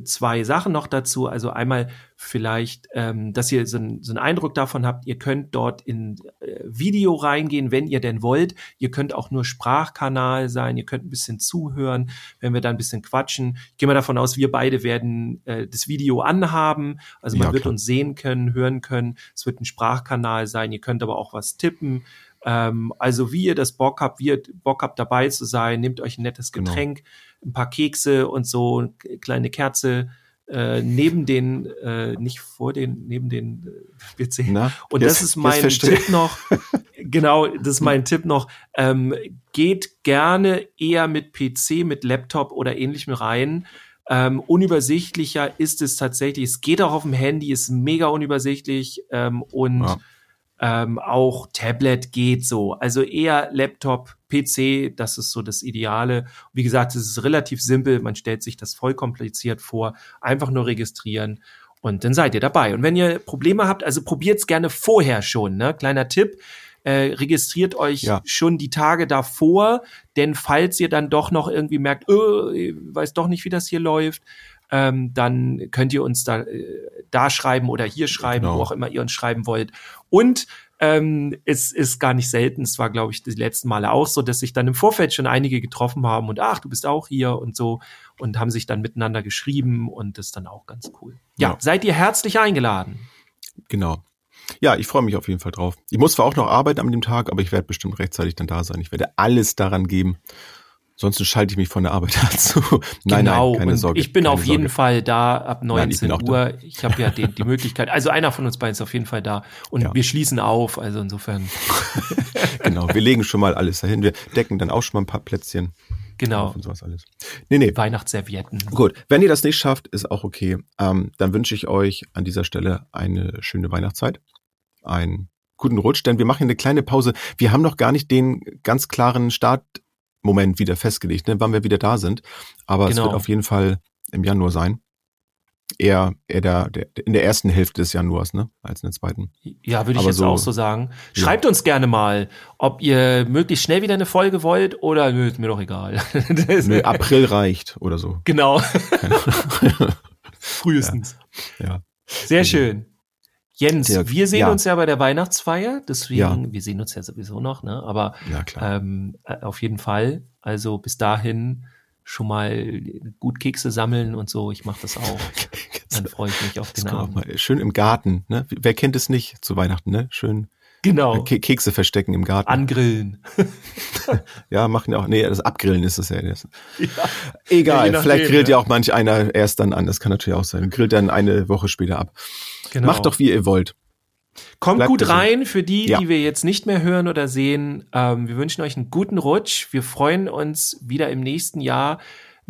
[SPEAKER 4] zwei Sachen noch dazu. Also einmal vielleicht, ähm, dass ihr so, ein, so einen Eindruck davon habt, ihr könnt dort in äh, Video reingehen, wenn ihr denn wollt. Ihr könnt auch nur Sprachkanal sein, ihr könnt ein bisschen zuhören, wenn wir da ein bisschen quatschen. Ich gehe mal davon aus, wir beide werden äh, das Video anhaben. Also man
[SPEAKER 3] Ja,
[SPEAKER 4] wird uns sehen können, hören können. Es wird ein Sprachkanal sein. Ihr könnt aber auch was tippen. Ähm, also wie ihr das Bock habt, wie ihr Bock habt dabei zu sein, nehmt euch ein nettes
[SPEAKER 3] Genau.
[SPEAKER 4] Getränk, ein paar Kekse und so, eine kleine Kerze äh, neben den, äh, nicht vor den, neben den äh, PC.
[SPEAKER 3] Na,
[SPEAKER 4] Und
[SPEAKER 3] jetzt-
[SPEAKER 4] das ist mein Tipp noch. [laughs] genau, das ist mein Tipp noch. Ähm, geht gerne eher mit PC, mit Laptop oder ähnlichem rein. Ähm, unübersichtlicher ist es tatsächlich. Es geht auch auf dem Handy, ist mega unübersichtlich ähm, und
[SPEAKER 3] Ja.
[SPEAKER 4] Ähm, auch Tablet geht so. Also eher Laptop, PC, das ist so das Ideale. Wie gesagt, es ist relativ simpel. Man stellt sich das voll kompliziert vor. Einfach nur registrieren und dann seid ihr dabei. Und wenn ihr Probleme habt, also probiert's gerne vorher schon. Ne? Kleiner Tipp. Äh, registriert euch
[SPEAKER 3] Ja.
[SPEAKER 4] schon die Tage davor, denn falls ihr dann doch noch irgendwie merkt, ich weiß doch nicht, wie das hier läuft, ähm, dann könnt ihr uns da, äh, da schreiben oder hier schreiben,
[SPEAKER 3] Genau.
[SPEAKER 4] wo auch immer ihr uns schreiben wollt. Und ähm, es ist gar nicht selten, es war, glaube ich, die letzten Male auch so, dass sich dann im Vorfeld schon einige getroffen haben und ach, du bist auch hier und so und haben sich dann miteinander geschrieben und das ist dann auch ganz cool. Ja,
[SPEAKER 3] Ja.
[SPEAKER 4] seid ihr herzlich eingeladen.
[SPEAKER 3] Genau. Ja, ich freue mich auf jeden Fall drauf. Ich muss zwar auch noch arbeiten an dem Tag, aber ich werde bestimmt rechtzeitig dann da sein. Ich werde alles daran geben. Sonst schalte ich mich von der Arbeit [laughs] dazu. Nein,
[SPEAKER 4] genau,
[SPEAKER 3] nein, keine
[SPEAKER 4] und
[SPEAKER 3] Sorge.
[SPEAKER 4] ich bin auf jeden
[SPEAKER 3] Sorge.
[SPEAKER 4] Fall da ab
[SPEAKER 3] Nein, ich
[SPEAKER 4] 19
[SPEAKER 3] bin auch
[SPEAKER 4] Uhr. Ich habe ja die, die Möglichkeit, also einer von uns beiden ist auf jeden Fall da und
[SPEAKER 3] Ja.
[SPEAKER 4] wir schließen auf, also insofern, [laughs]
[SPEAKER 3] Genau, wir legen schon mal alles dahin. Wir decken dann auch schon mal ein paar Plätzchen
[SPEAKER 4] genau,
[SPEAKER 3] und sowas alles. Nee, nee.
[SPEAKER 4] Weihnachtsservietten.
[SPEAKER 3] Gut, wenn ihr das nicht schafft, ist auch okay. Ähm, dann wünsche ich euch an dieser Stelle eine schöne Weihnachtszeit, einen guten Rutsch, denn wir machen eine kleine Pause. Wir haben noch gar nicht den ganz klaren Startmoment wieder festgelegt, ne, wann wir wieder da sind. Aber es
[SPEAKER 4] Genau.
[SPEAKER 3] wird auf jeden Fall im Januar sein. Eher, eher der, der, in der ersten Hälfte des Januars, ne, als in der zweiten.
[SPEAKER 4] Ja, würde ich
[SPEAKER 3] Aber
[SPEAKER 4] jetzt
[SPEAKER 3] so-
[SPEAKER 4] auch so sagen.
[SPEAKER 3] Ja.
[SPEAKER 4] Schreibt uns gerne mal, ob ihr möglichst schnell wieder eine Folge wollt oder nö, ist mir doch egal. [laughs]
[SPEAKER 3] Nö, April reicht oder so.
[SPEAKER 4] Genau. [laughs] Frühestens.
[SPEAKER 3] Ja.
[SPEAKER 4] Sehr schön. Jens,
[SPEAKER 3] Sehr-
[SPEAKER 4] wir sehen
[SPEAKER 3] ja.
[SPEAKER 4] uns ja bei der Weihnachtsfeier, deswegen,
[SPEAKER 3] Ja.
[SPEAKER 4] wir sehen uns ja sowieso noch, ne? Aber
[SPEAKER 3] Ja,
[SPEAKER 4] ähm, äh, auf jeden Fall. Also bis dahin schon mal gut Kekse sammeln und so. Ich mache das auch. [laughs] Dann freue ich mich auf den Abend.
[SPEAKER 3] schön im Garten, ne? Wer kennt es nicht zu Weihnachten, ne? Schön
[SPEAKER 4] Genau.
[SPEAKER 3] Ke Kekse verstecken im Garten.
[SPEAKER 4] Angrillen. [laughs]
[SPEAKER 3] Ja, machen ja auch. Nee, das Abgrillen ist es ja. Das.
[SPEAKER 4] Ja.
[SPEAKER 3] Egal,
[SPEAKER 4] nachdem,
[SPEAKER 3] vielleicht grillt ja
[SPEAKER 4] ja.
[SPEAKER 3] auch manch einer erst dann an. Das kann natürlich auch sein. Grillt dann eine Woche später ab.
[SPEAKER 4] Genau.
[SPEAKER 3] Macht doch, wie ihr wollt.
[SPEAKER 4] Kommt
[SPEAKER 3] Bleibt
[SPEAKER 4] gut rein für die,
[SPEAKER 3] Ja.
[SPEAKER 4] die wir jetzt nicht mehr hören oder sehen. Ähm, wir wünschen euch einen guten Rutsch. Wir freuen uns wieder im nächsten Jahr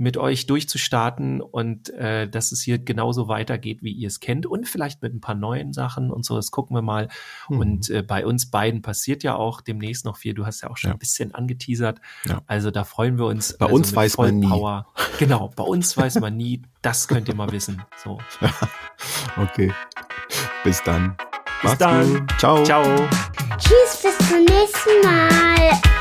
[SPEAKER 4] mit euch durchzustarten und äh, dass es hier genauso weitergeht, wie ihr es kennt und vielleicht mit ein paar neuen Sachen und so. Das gucken wir mal.
[SPEAKER 3] Mhm.
[SPEAKER 4] Und äh, bei uns beiden passiert ja auch demnächst noch viel. Du hast ja auch schon
[SPEAKER 3] Ja.
[SPEAKER 4] ein bisschen angeteasert.
[SPEAKER 3] Ja.
[SPEAKER 4] Also da freuen wir uns.
[SPEAKER 3] Bei
[SPEAKER 4] also
[SPEAKER 3] uns weiß man nie.
[SPEAKER 4] Vollpower. Genau, bei uns weiß man nie. Das könnt ihr mal wissen. So. [laughs]
[SPEAKER 3] Okay. Bis dann.
[SPEAKER 4] Bis
[SPEAKER 3] Macht's
[SPEAKER 4] dann.
[SPEAKER 3] gut. Ciao.
[SPEAKER 4] Ciao.
[SPEAKER 2] Tschüss, bis zum nächsten Mal.